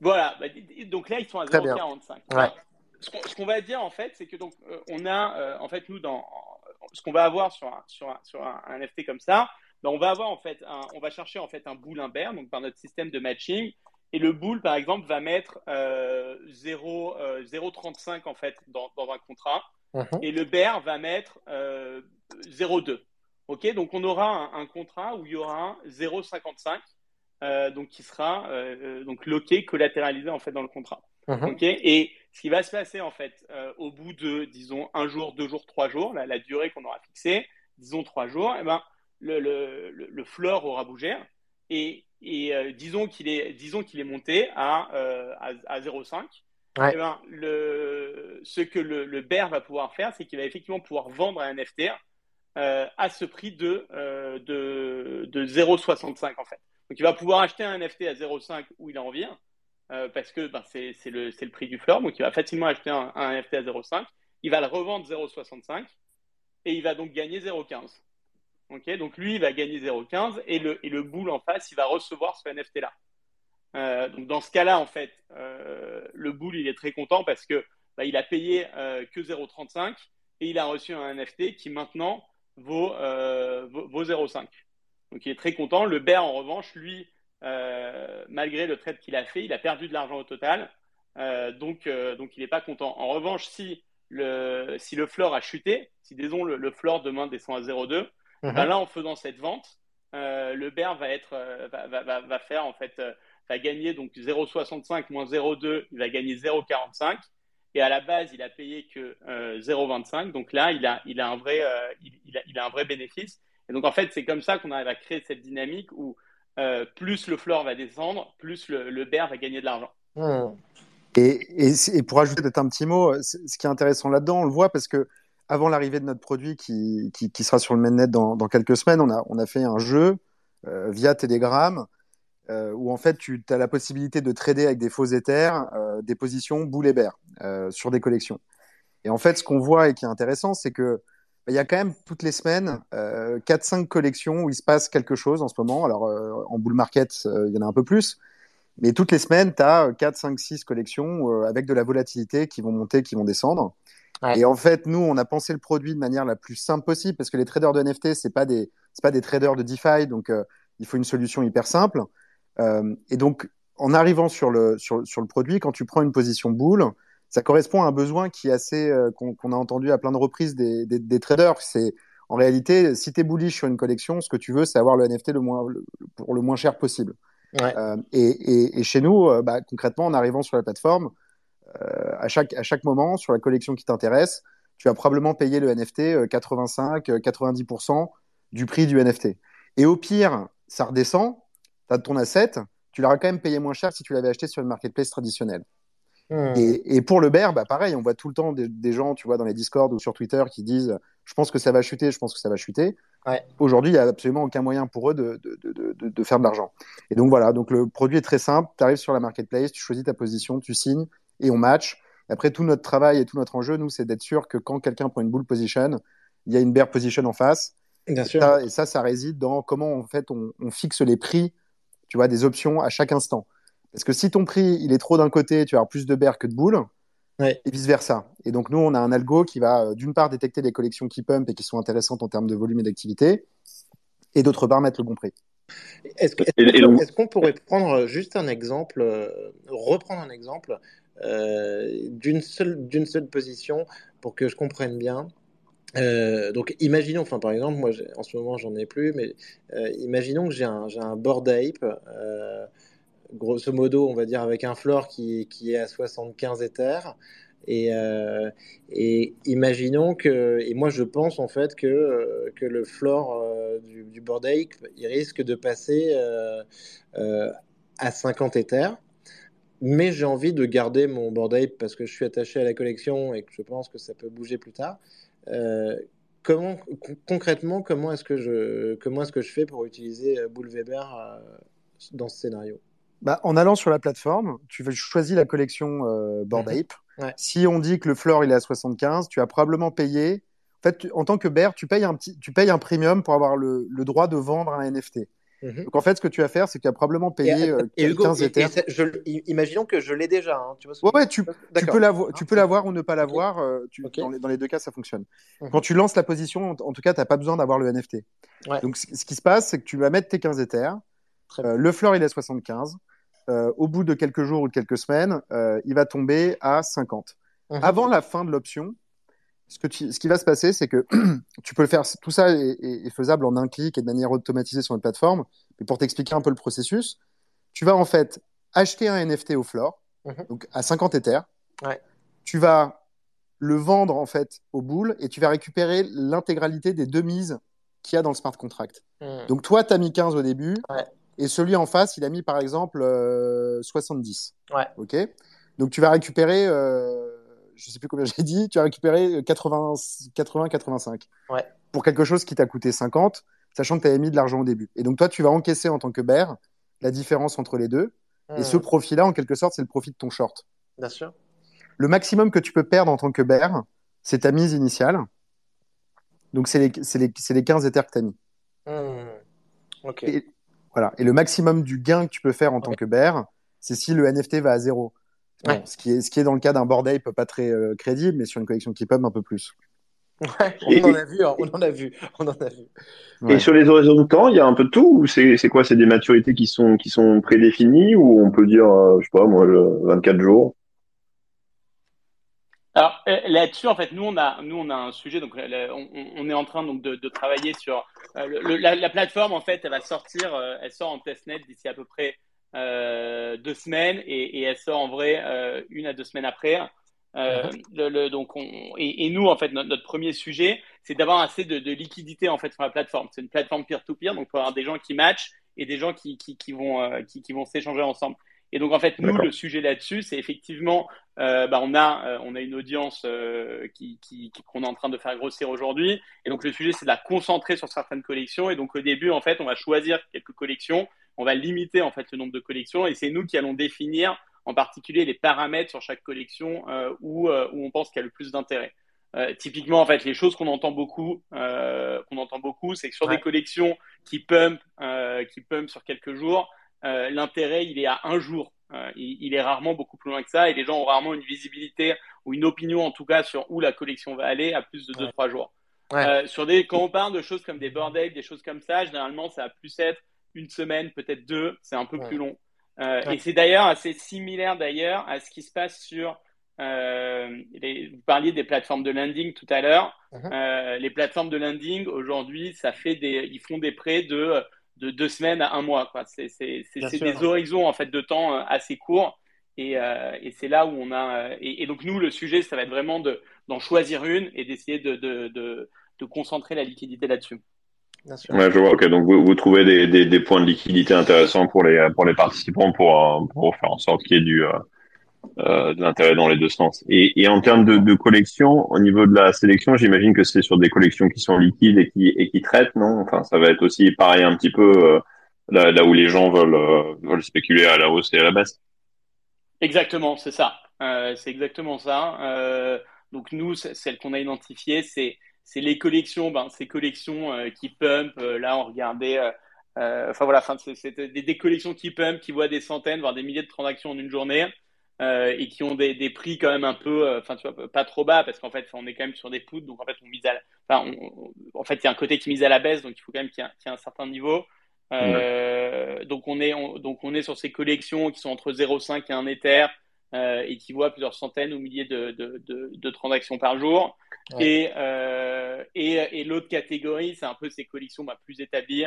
Voilà, bah, donc là ils sont à 0,45. Ce qu'on va dire en fait, c'est que donc euh, on a euh, en fait nous dans ce qu'on va avoir sur un, sur un, sur un, NFT comme ça, bah, on va avoir en fait on va chercher en fait un boule imbert donc par notre système de matching et le boule par exemple va mettre 0,35 euh, en fait dans, dans un contrat mhm. et le bear va mettre 0,2. Ok, donc on aura un, un, contrat où il y aura 0,55 euh, donc qui sera euh, euh, donc loqué, collatéralisé en fait dans le contrat. Mhm. et ce qui va se passer en fait au bout de disons un jour, deux jours, trois jours, la, la durée qu'on aura fixée, disons trois jours, eh ben le, le, le, floor aura bougé et, et disons qu'il est disons qu'il est monté à à, à 0,5. Eh ben, le, ce que le, le bear va pouvoir faire, c'est qu'il va effectivement pouvoir vendre un NFT à ce prix de, de, de 0,65 en fait. Donc il va pouvoir acheter un NFT à 0,5 où il en vient, euh, parce que ben, c'est le, le, prix du floor. Donc il va facilement acheter un, NFT à 0,5. Il va le revendre 0,65 et il va donc gagner 0,15. Ok, donc lui, il va gagner 0,15 et le, et le boule en face, il va recevoir ce NFT-là. Euh, donc dans ce cas-là, en fait, euh, le boule, il est très content parce que bah, il a payé que 0,35 et il a reçu un NFT qui maintenant vaut, vaut, vaut 0,5. Donc il est très content. Le bear, en revanche, lui, euh, malgré le trade qu'il a fait, il a perdu de l'argent au total. Euh, donc, euh, donc il n'est pas content. En revanche, si le, si le floor a chuté, si disons le floor demain descend à 0,2, mhm. ben là, en faisant cette vente, le bear va, être, va, va, va, faire en fait, va gagner donc 0,65 moins 0,2, il va gagner 0,45. Et à la base, il a payé que 0,25. Donc là, il a, il a, un vrai, il, a, il a un vrai bénéfice. Et donc, en fait, c'est comme ça qu'on arrive à créer cette dynamique où euh, plus le floor va descendre, plus le, le bear va gagner de l'argent. Hmm. Et, et, pour ajouter peut-être un petit mot, ce qui est intéressant là-dedans, on le voit parce que avant l'arrivée de notre produit qui, qui, sera sur le mainnet dans, dans quelques semaines, on a, on a fait un jeu euh, via Telegram euh, où en fait tu as la possibilité de trader avec des faux éthers euh, des positions euh, sur des collections. Et en fait, ce qu'on voit et qui est intéressant, c'est que il y a quand même toutes les semaines euh, 4-5 collections où il se passe quelque chose en ce moment. Alors, en bull market, il y en a un peu plus. Mais toutes les semaines, tu as 4, 5, 6 collections avec de la volatilité qui vont monter, qui vont descendre. Et en fait, nous, on a pensé le produit de manière la plus simple possible parce que les traders de NFT, c'est pas des, pas des traders de DeFi, donc il faut une solution hyper simple. et donc, en arrivant sur le, sur, sur, le produit, quand tu prends une position boule, ça correspond à un besoin qui est assez qu'on a entendu à plein de reprises des, des, des traders. C'est en réalité, si tu es bullish sur une collection, ce que tu veux, c'est avoir le NFT le moins, pour le moins cher possible. Euh, et, chez nous, euh, bah, concrètement, en arrivant sur la plateforme, euh, à, chaque, à chaque moment, sur la collection qui t'intéresse, tu vas probablement payer le NFT 85-90% du prix du NFT. Et au pire, ça redescend, tu as ton asset, tu l'auras quand même payé moins cher si tu l'avais acheté sur une marketplace traditionnelle. Hmm. Et, pour le bear, bah pareil, on voit tout le temps des, gens, tu vois, dans les Discord ou sur Twitter qui disent Je pense que ça va chuter, je pense que ça va chuter. Aujourd'hui, il n'y a absolument aucun moyen pour eux de, de, de, faire de l'argent. Et donc voilà, donc le produit est très simple. Tu arrives sur la marketplace, tu choisis ta position, tu signes et on match. après, tout notre travail et tout notre enjeu, nous, c'est d'être sûr que quand quelqu'un prend une bull position, il y a une bear position en face. Bien et, sûr. Ça, et ça, ça réside dans comment en fait on, on fixe les prix, tu vois, des options à chaque instant. Parce que si ton prix il est trop d'un côté, tu vas avoir plus de bear que de boules. Et vice versa. Et donc, nous, on a un algo qui va, euh, d'une part, détecter les collections qui pump et qui sont intéressantes en termes de volume et d'activité, et d'autre part, mettre le bon prix. Est-ce qu'on pourrait prendre juste un exemple, euh, reprendre un exemple d'une seule, seule position pour que je comprenne bien donc, imaginons, enfin, par exemple, moi, en ce moment, j'en ai plus, mais imaginons que j'ai un, un board grosso modo, on va dire, avec un floor qui, qui est à 75 éthers. Et, euh, et, imaginons que, et moi je pense en fait que, euh, que le floor euh, du, du board il risque de passer à 50 éthers. Mais j'ai envie de garder mon board ape parce que je suis attaché à la collection et que je pense que ça peut bouger plus tard. comment, concrètement, comment est-ce que je, comment est-ce que je fais pour utiliser Bull Weber dans ce scénario? Bah, en allant sur la plateforme, tu choisis la collection euh, Board mhm. Si on dit que le floor il est à 75, tu as probablement payé. En fait, en tant que bear, tu payes un petit, tu payes un premium pour avoir le, le droit de vendre un NFT. Mhm. Donc en fait, ce que tu vas faire, c'est que tu as probablement payé et, euh, 15 Ethers. imaginons que je l'ai déjà. Hein, tu vois ouais, ouais, tu, tu, peux l'avoir, tu peux l'avoir ou ne pas l'avoir. Euh, dans, les, dans, les, deux cas, ça fonctionne. Mhm. Quand tu lances la position, en, tout cas, tu n'as pas besoin d'avoir le NFT. Donc ce qui se passe, c'est que tu vas mettre tes 15 Ethers. Euh, le floor, il est à 75. Euh, au bout de quelques jours ou de quelques semaines, euh, il va tomber à 50. Mhm. Avant la fin de l'option, ce, ce qui va se passer, c'est que <clears throat> tu peux le faire. Tout ça est, faisable en un clic et de manière automatisée sur une plateforme. Mais pour t'expliquer un peu le processus, tu vas en fait acheter un NFT au floor, mhm. donc à 50 Ethers. Tu vas le vendre en fait au boule et tu vas récupérer l'intégralité des deux mises qu'il y a dans le smart contract. Mhm. Donc toi, tu as mis 15 au début. Et celui en face, il a mis par exemple 70. Euh, ouais. OK? Donc tu vas récupérer, euh, je sais plus combien j'ai dit, tu vas récupérer 80, 80 85. Ouais. Pour quelque chose qui t'a coûté 50, sachant que tu avais mis de l'argent au début. Et donc toi, tu vas encaisser en tant que bear la différence entre les deux. Et ce hmm. profit-là, en quelque sorte, c'est le profit de ton short. Bien sûr. Le maximum que tu peux perdre en tant que bear, c'est ta mise initiale. Donc, c'est les, les, les, 15 éthers que tu as mis. Hmm. Ok. Voilà. Et le maximum du gain que tu peux faire en tant que bear, c'est si le NFT va à zéro. Ce, qui est, ce qui est dans le cas d'un board ape pas très euh, crédible, mais sur une collection qui pub un peu plus. Ouais, on, en a vu, hein, on en a vu, on en a vu. Et sur les horizons de temps, il y a un peu de tout ou c'est quoi C'est des maturités qui sont qui sont prédéfinies ou on peut dire, euh, je sais pas, moi, 24 jours? Alors euh, là-dessus, en fait, nous on a, nous on a un sujet, donc on, est en train donc de, travailler sur euh, la, plateforme. En fait, elle va sortir, euh, elle sort en testnet d'ici à peu près deux semaines et, elle sort en vrai une à deux semaines après. Mhm. le, donc et, nous, en fait, notre, premier sujet, c'est d'avoir assez de, liquidité en fait sur la plateforme. C'est une plateforme peer-to-peer, donc il faut avoir des gens qui matchent et des gens qui, qui, vont, qui vont s'échanger ensemble. Et donc en fait, nous, le sujet là-dessus, c'est effectivement, euh, bah, on a, euh, on a une audience euh, qui, qui, qu'on est en train de faire grossir aujourd'hui. Et donc le sujet, c'est de la concentrer sur certaines collections. Et donc au début, en fait, on va choisir quelques collections, on va limiter en fait le nombre de collections, et c'est nous qui allons définir en particulier les paramètres sur chaque collection où, où on pense qu'il y a le plus d'intérêt. typiquement, en fait, les choses qu'on entend beaucoup, qu'on entend beaucoup, c'est que sur des collections qui pump, qui sur quelques jours, euh, l'intérêt, il est à un jour. Euh, il, est rarement beaucoup plus loin que ça et les gens ont rarement une visibilité ou une opinion en tout cas sur où la collection va aller à plus de 2-3 jours. Euh, sur des, quand on parle de choses comme des bordels, des choses comme ça, généralement ça va plus être une semaine, peut-être deux, c'est un peu plus long. Et c'est d'ailleurs assez similaire d'ailleurs à ce qui se passe sur vous parliez des plateformes de landing tout à l'heure. Uh-huh. les plateformes de landing, aujourd'hui, ça fait des, ils font des prêts de, de deux semaines à un mois. C'est des horizons en fait, de temps assez courts. Euh, et, c'est là où on a. Euh, et, donc, nous, le sujet, ça va être vraiment d'en choisir une et d'essayer de, de, concentrer la liquidité là-dessus. Ouais, je vois. Ok, donc vous, vous trouvez des, des, points de liquidité intéressants pour les, pour les participants pour, pour faire en sorte qu'il y ait du, euh, de l'intérêt dans les deux sens. Et, et en termes de, de collection, au niveau de la sélection, j'imagine que c'est sur des collections qui sont liquides et qui, et qui traitent, non? Enfin, ça va être aussi pareil un petit peu là, là où les gens veulent, veulent spéculer à la hausse et à la baisse. Exactement, c'est ça. Euh, c'est exactement ça. Euh, donc nous, celle qu'on a identifiée, c'est c'est les collections, ben, ces collections euh, qui pump. là, on regardait, enfin voilà, c'est des, des, collections qui pump, qui voient des centaines, voire des milliers de transactions en une journée. et qui ont des, des, prix quand même un peu, enfin tu vois, pas trop bas parce qu'en fait on est quand même sur des poutres, donc en fait on mise à, enfin en fait il y a un côté qui mise à la baisse, donc il faut quand même qu'il y, ait un certain niveau. Euh, donc, on est, donc on est sur ces collections qui sont entre 0,5 et 1 Ether euh, et qui voient plusieurs centaines ou milliers de, de, de, transactions par jour. Et, euh, et, et l'autre catégorie, c'est un peu ces collections bah, plus établies,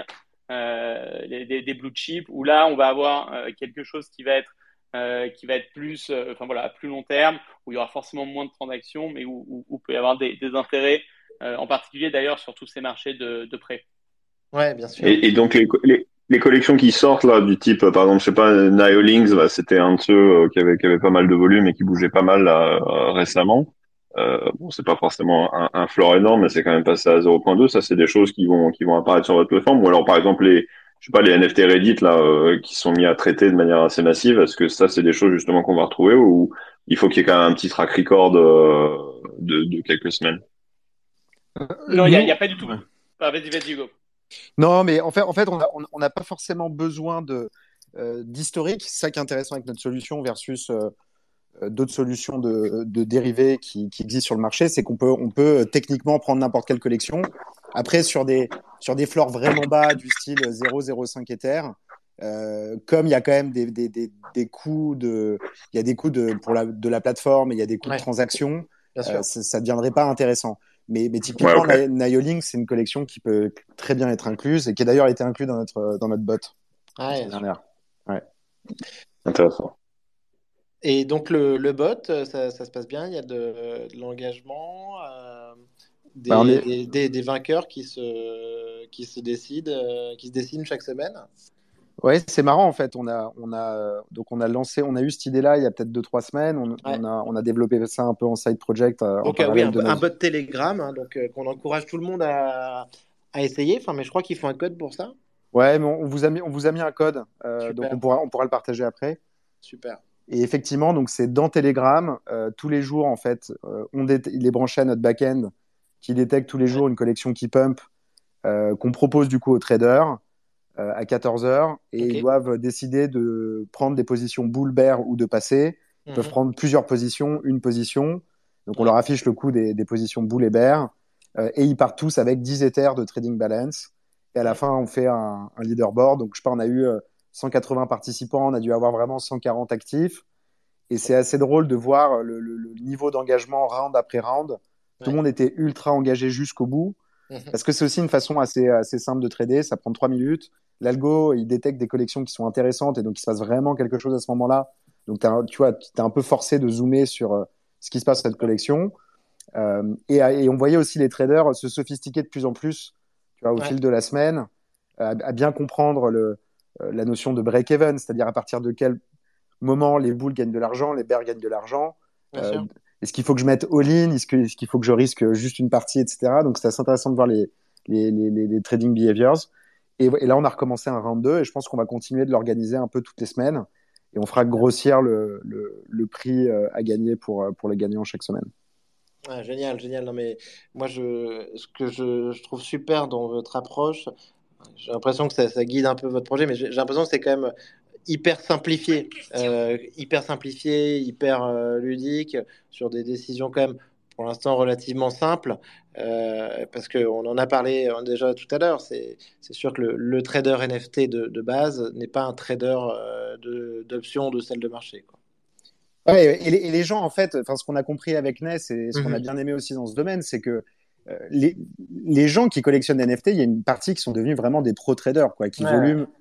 des, des, blue chips, où là, on va avoir quelque chose qui va être qui va être plus, enfin voilà, plus long terme, où il y aura forcément moins de transactions, mais où, où, peut y avoir des, des intérêts, en particulier d'ailleurs sur tous ces marchés de, de prêt. Ouais, bien sûr. Et, donc les, les, les, collections qui sortent là, du type, par exemple, je sais pas, Niolings, bah, c'était un de ceux euh, qui avait, qui avait pas mal de volume et qui bougeait pas mal là, euh, récemment. Euh, bon, c'est pas forcément un, un floor énorme, mais c'est quand même passé à 0.2. Ça, c'est des choses qui vont, qui vont apparaître sur votre plateforme. Ou alors, par exemple, les, je sais pas, les NFT Reddit là, euh, qui sont mis à traiter de manière assez massive. Est-ce que ça, c'est des choses justement qu'on va retrouver ou il faut qu'il y ait quand même un petit track record de, de quelques semaines? Non, il n'y a, a, pas du tout. Ah, vas-y, vas-y, go. Non, mais en fait, en fait on n'a pas forcément besoin de, euh, d'historique. C'est ça qui est intéressant avec notre solution versus euh, euh, d'autres solutions de, de dérivés qui, qui, existent sur le marché, c'est qu'on peut, on peut techniquement prendre n'importe quelle collection. Après, sur des, sur des floors vraiment bas du style 0,05 Ether, euh, comme il y a quand même des, des, des, des coûts de, il y a des coûts de, pour la, de la plateforme et il y a des coûts de transaction, ça, ça deviendrait pas intéressant. Mais, mais typiquement, ouais, c'est une collection qui peut très bien être incluse et qui a d'ailleurs été incluse dans notre, dans notre bot. Ah, ouais. Intéressant. Et donc, le, le bot, ça, ça, se passe bien? Il y a de, de l'engagement euh, des, bah, des, des, vainqueurs qui se, qui se décident, euh, qui se dessinent chaque semaine? Ouais, c'est marrant en fait. On a, on a, donc on a lancé, on a eu cette idée-là il y a peut-être deux trois semaines. On, on, a, on, a, développé ça un peu en side project. Euh, donc oui, un, un, bot Telegram, hein, donc euh, qu'on encourage tout le monde à, à essayer. Enfin, mais je crois qu'il faut un code pour ça. Ouais, mais on vous a mis, on vous a mis un code, euh, donc on pourra, on pourra le partager après. Super. Et effectivement, donc c'est dans Telegram euh, tous les jours en fait. on il est branché à notre backend qui détecte tous les jours une collection qui pump qu'on propose du coup aux traders. Euh, à 14h et ils doivent décider de prendre des positions bear ou de passer. Ils peuvent mhm. prendre plusieurs positions, une position. Donc on leur affiche le coût des, des positions bull et bear euh, et ils partent tous avec 10 Ethers de trading balance. Et à la fin, on fait un, un leaderboard. Donc je sais pas, on a eu 180 euh, participants, on a dû avoir vraiment 140 actifs. Et c'est assez drôle de voir le, le, le niveau d'engagement round après round. Tout le monde était ultra engagé jusqu'au bout. Mhm. Parce que c'est aussi une façon assez, assez simple de trader. Ça prend 3 minutes l'algo, il détecte des collections qui sont intéressantes et donc il se passe vraiment quelque chose à ce moment-là. Donc, tu vois, tu es un peu forcé de zoomer sur euh, ce qui se passe dans cette collection. Euh, et, on voyait aussi les traders se sophistiquer de plus en plus tu vois, au fil de la semaine, à, bien comprendre le, euh, la notion de break-even, c'est-à-dire à partir de quel moment les boules gagnent de l'argent, les bears gagnent de l'argent. est-ce qu'il faut que je mette all-in? Est-ce qu'il faut que je risque juste une partie, etc. Donc, c'est assez intéressant de voir les, les, les, les trading behaviors. Et, là, on a recommencé un round 2 et je pense qu'on va continuer de l'organiser un peu toutes les semaines et on fera grossir le, le, prix euh, à gagner pour, euh, pour les gagnants chaque semaine. génial, génial. Non, mais moi, je, ce que je, je trouve super dans votre approche, j'ai l'impression que ça, ça, guide un peu votre projet, mais j'ai l'impression que c'est quand même hyper simplifié, euh, hyper simplifié, hyper ludique, sur des décisions quand même pour l'instant relativement simple, euh, parce qu'on en a parlé euh, déjà tout à l'heure. C'est sûr que le, trader NFT de, base n'est pas un trader euh, d'options de, de salle de marché. Quoi. Ouais, et, les, gens, en fait, ce qu'on a compris avec Ness et ce qu'on a mhm. bien aimé aussi dans ce domaine, c'est que les, les, gens qui collectionnent des NFT, il y a une partie qui sont devenus vraiment des pro-traders, quoi, qui,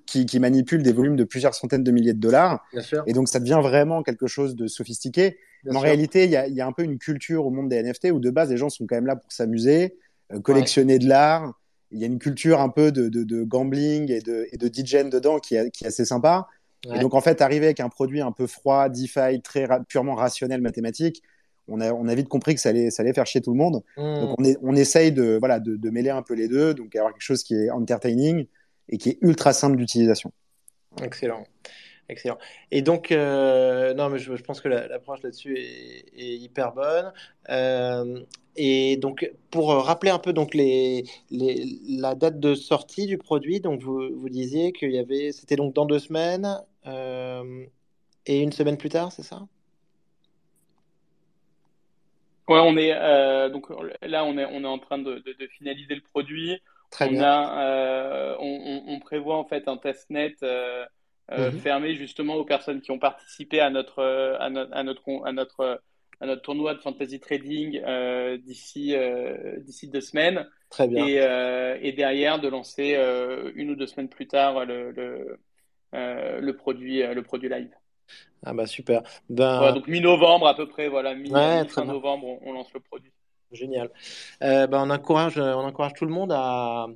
qui, qui, manipulent des volumes de plusieurs centaines de milliers de dollars. Et donc, ça devient vraiment quelque chose de sophistiqué en réalité, il y a, y a, un peu une culture au monde des NFT où de base, les gens sont quand même là pour s'amuser, euh, collectionner de l'art. Il y a une culture un peu de, de, de gambling et de, et de dedans qui est, qui est assez sympa. Et donc, en fait, arriver avec un produit un peu froid, DeFi, très purement rationnel, mathématique, on a, on a vite compris que ça allait, ça allait faire chier tout le monde. Hmm. Donc, on, est, on essaye de, voilà, de, de, mêler un peu les deux, donc avoir quelque chose qui est entertaining et qui est ultra simple d'utilisation. Excellent. Excellent. Et donc, euh, non, mais je, pense que l'approche là-dessus est, hyper bonne. Euh, et donc, pour rappeler un peu donc les, les, la date de sortie du produit, donc vous, vous disiez qu'il y avait, c'était donc dans deux semaines euh, et une semaine plus tard, c'est ça? Ouais, on est donc là, on est on est en train de, de, finaliser le produit. Très on bien. A, on, on, prévoit en fait un test net euh, mhm. fermé justement aux personnes qui ont participé à notre, euh, à, notre, à notre, à notre, à notre tournoi de fantasy trading euh, d'ici d'ici deux semaines. Très bien. Et, et derrière, de lancer une ou deux semaines plus tard le, le, le produit, le produit live. Ah bah super. Ben... donc mi-novembre à peu près, voilà, mi-fin novembre, on, lance le produit. Génial. ben on, encourage, on encourage tout le monde à,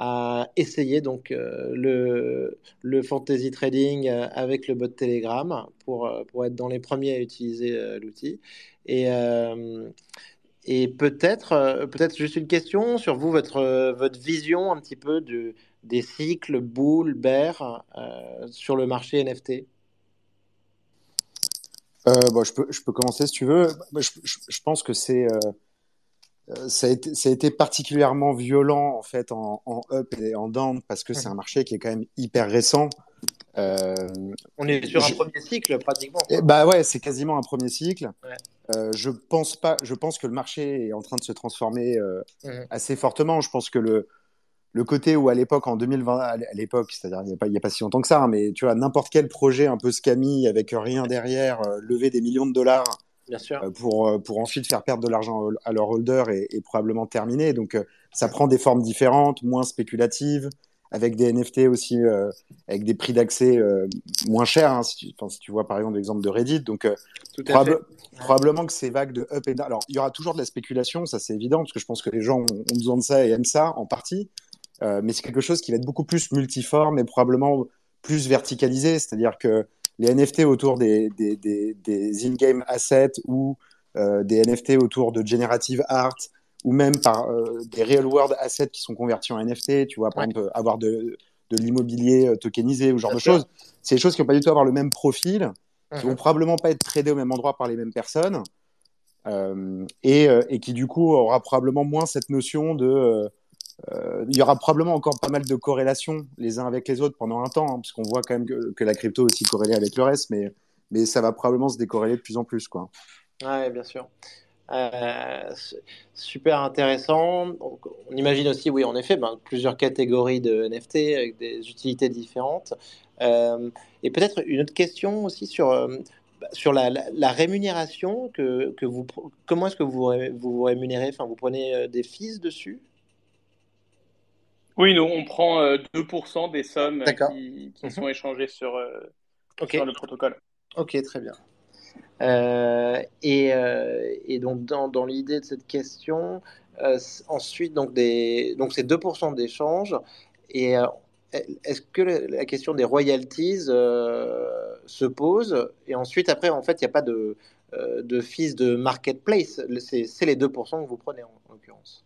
à essayer donc euh, le, le fantasy trading euh, avec le bot Telegram pour, euh, pour être dans les premiers à utiliser l'outil. Et, et peut-être peut-être juste une question sur vous, votre, votre vision un petit peu de, des cycles bull, bear sur le marché NFT. bon, je, peux, je peux commencer si tu veux. Je, je pense que c'est ça a, été, ça a été particulièrement violent en fait en, en up et en down parce que c'est un marché qui est quand même hyper récent. Euh, on est sur un premier cycle pratiquement. Et bah ouais, c'est quasiment un premier cycle. Euh, je pense pas. Je pense que le marché est en train de se transformer euh, mhm. assez fortement. Je pense que le le côté où à l'époque en 2020, à l'époque, c'est-à-dire il n'y a, pas, a si longtemps que ça, hein, mais tu vois n'importe quel projet un peu scammy avec rien derrière, euh, lever des millions de dollars Bien sûr. Euh, pour, euh, pour ensuite faire perdre de l'argent à leur holder et, probablement terminer. Donc, euh, ça prend des formes différentes, moins spéculatives, avec des NFT aussi, avec des prix d'accès moins chers. Hein, si, tu, si, tu, vois par exemple l'exemple de Reddit. Donc, probablement que ces vagues de up et down. Alors, il y aura toujours de la spéculation, ça c'est évident, parce que je pense que les gens ont, ont besoin de ça et aiment ça en partie. mais c'est quelque chose qui va être beaucoup plus multiforme et probablement plus verticalisé. C'est-à-dire que les NFT autour des, des, des, des in-game assets ou euh, des NFT autour de generative art ou même par euh, des real-world assets qui sont convertis en NFT, tu vois, par exemple, avoir de, de l'immobilier euh, tokenisé ou genre de choses. C'est des choses qui vont pas du tout avoir le même profil, qui vont mhm. probablement pas être tradées au même endroit par les mêmes personnes, euh, et, et, qui du coup aura probablement moins cette notion de euh, il y aura probablement encore pas mal de corrélations les uns avec les autres pendant un temps, hein, puisqu'on voit quand même que, la crypto est aussi corrélée avec le reste, mais, mais ça va probablement se décorréler de plus en plus. Quoi. Bien sûr. Euh, super intéressant. on imagine aussi, oui, en effet, ben, plusieurs catégories de NFT avec des utilités différentes. Euh, et peut-être une autre question aussi sur, sur la, la, rémunération. Que, que vous, comment est-ce que vous vous rémunérez? Enfin, Vous prenez des fees dessus? Oui, nous, on prend 2% euh, des sommes qui, qui mhm. sont échangées sur, euh, sur, le protocole. Ok, très bien. Euh, et, et, donc, dans, dans l'idée de cette question, ensuite, donc, des, donc c'est 2% d'échange. Et est-ce que la question des royalties se pose? Et ensuite, après, en fait, il n'y a pas de, de fees de marketplace. C'est les 2% que vous prenez en l'occurrence.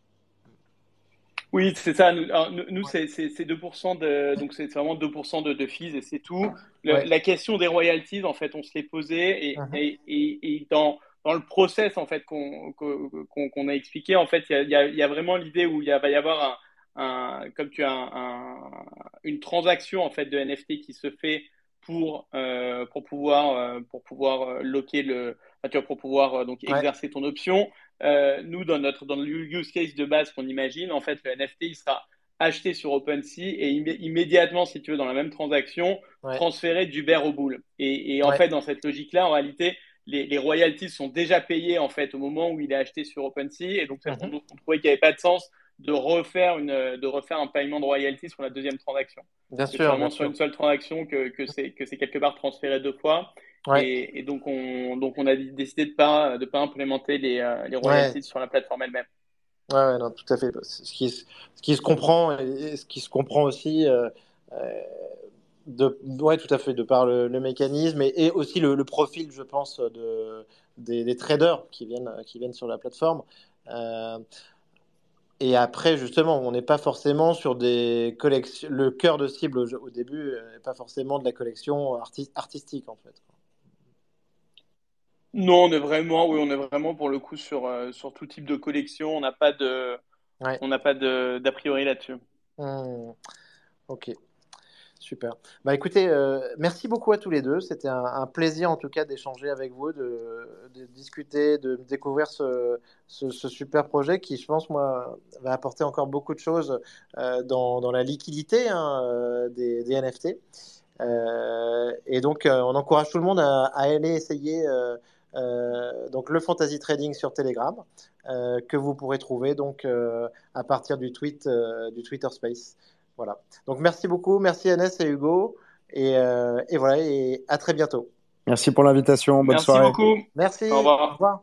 Oui, c'est ça. Nous, c'est 2% de, donc c'est vraiment 2% de, de fees et c'est tout. La question des royalties, en fait, on se l'est posé et, uh-huh. et, et, dans, dans le process en fait qu'on qu'on a expliqué, en fait, il y a, y a, vraiment l'idée où il va y avoir un, un comme tu as un, une transaction en fait de NFT qui se fait pour euh, pour pouvoir euh, pour pouvoir euh, loquer le tu vois, pour pouvoir donc exercer ton option. nous, dans notre dans le use case de base qu'on imagine, en fait, le NFT il sera acheté sur OpenSea et immédiatement, si tu veux, dans la même transaction, transféré d'Uber au Bull. Et, et en fait, dans cette logique-là, en réalité, les, les, royalties sont déjà payées en fait au moment où il est acheté sur OpenSea. Et donc, mhm. on, trouvait qu'il n'y avait pas de sens de refaire, une, de refaire un paiement de royalties sur la deuxième transaction. Bien sûr. C'est vraiment sur une seule transaction que, que c'est quelque part transféré deux fois. Et, et, donc, on, donc, on a décidé de ne pas, de pas implémenter les, euh, les royalties sur la plateforme elle-même. Ouais, non, tout à fait. Ce qui, ce qui se comprend et ce qui se comprend aussi, euh, euh, de, ouais, tout à fait, de par le, mécanisme et, aussi le, profil, je pense, de, des, traders qui viennent, qui viennent sur la plateforme. Euh, et après, justement, on n'est pas forcément sur des collections. Le cœur de cible au, début n'est pas forcément de la collection artistique, en fait. Non, on est vraiment, oui, on est vraiment pour le coup sur, euh, sur tout type de collection. On n'a pas de, on n'a pas d'a priori là-dessus. Mmh. Ok, super. Bah écoutez, euh, merci beaucoup à tous les deux. C'était un, plaisir en tout cas d'échanger avec vous, de, discuter, de découvrir ce, ce, super projet qui, je pense, moi, va apporter encore beaucoup de choses euh, dans, dans, la liquidité hein, des, des, NFT. et donc, on encourage tout le monde à, à aller essayer euh, donc le Fantasy Trading sur Telegram, euh, que vous pourrez trouver donc euh, à partir du tweet du Twitter Space. Voilà. Donc merci beaucoup, merci Agnès et Hugo, et, et voilà, et à très bientôt. Merci pour l'invitation. Bonne merci soirée. Merci beaucoup. Merci. Au revoir. Au revoir.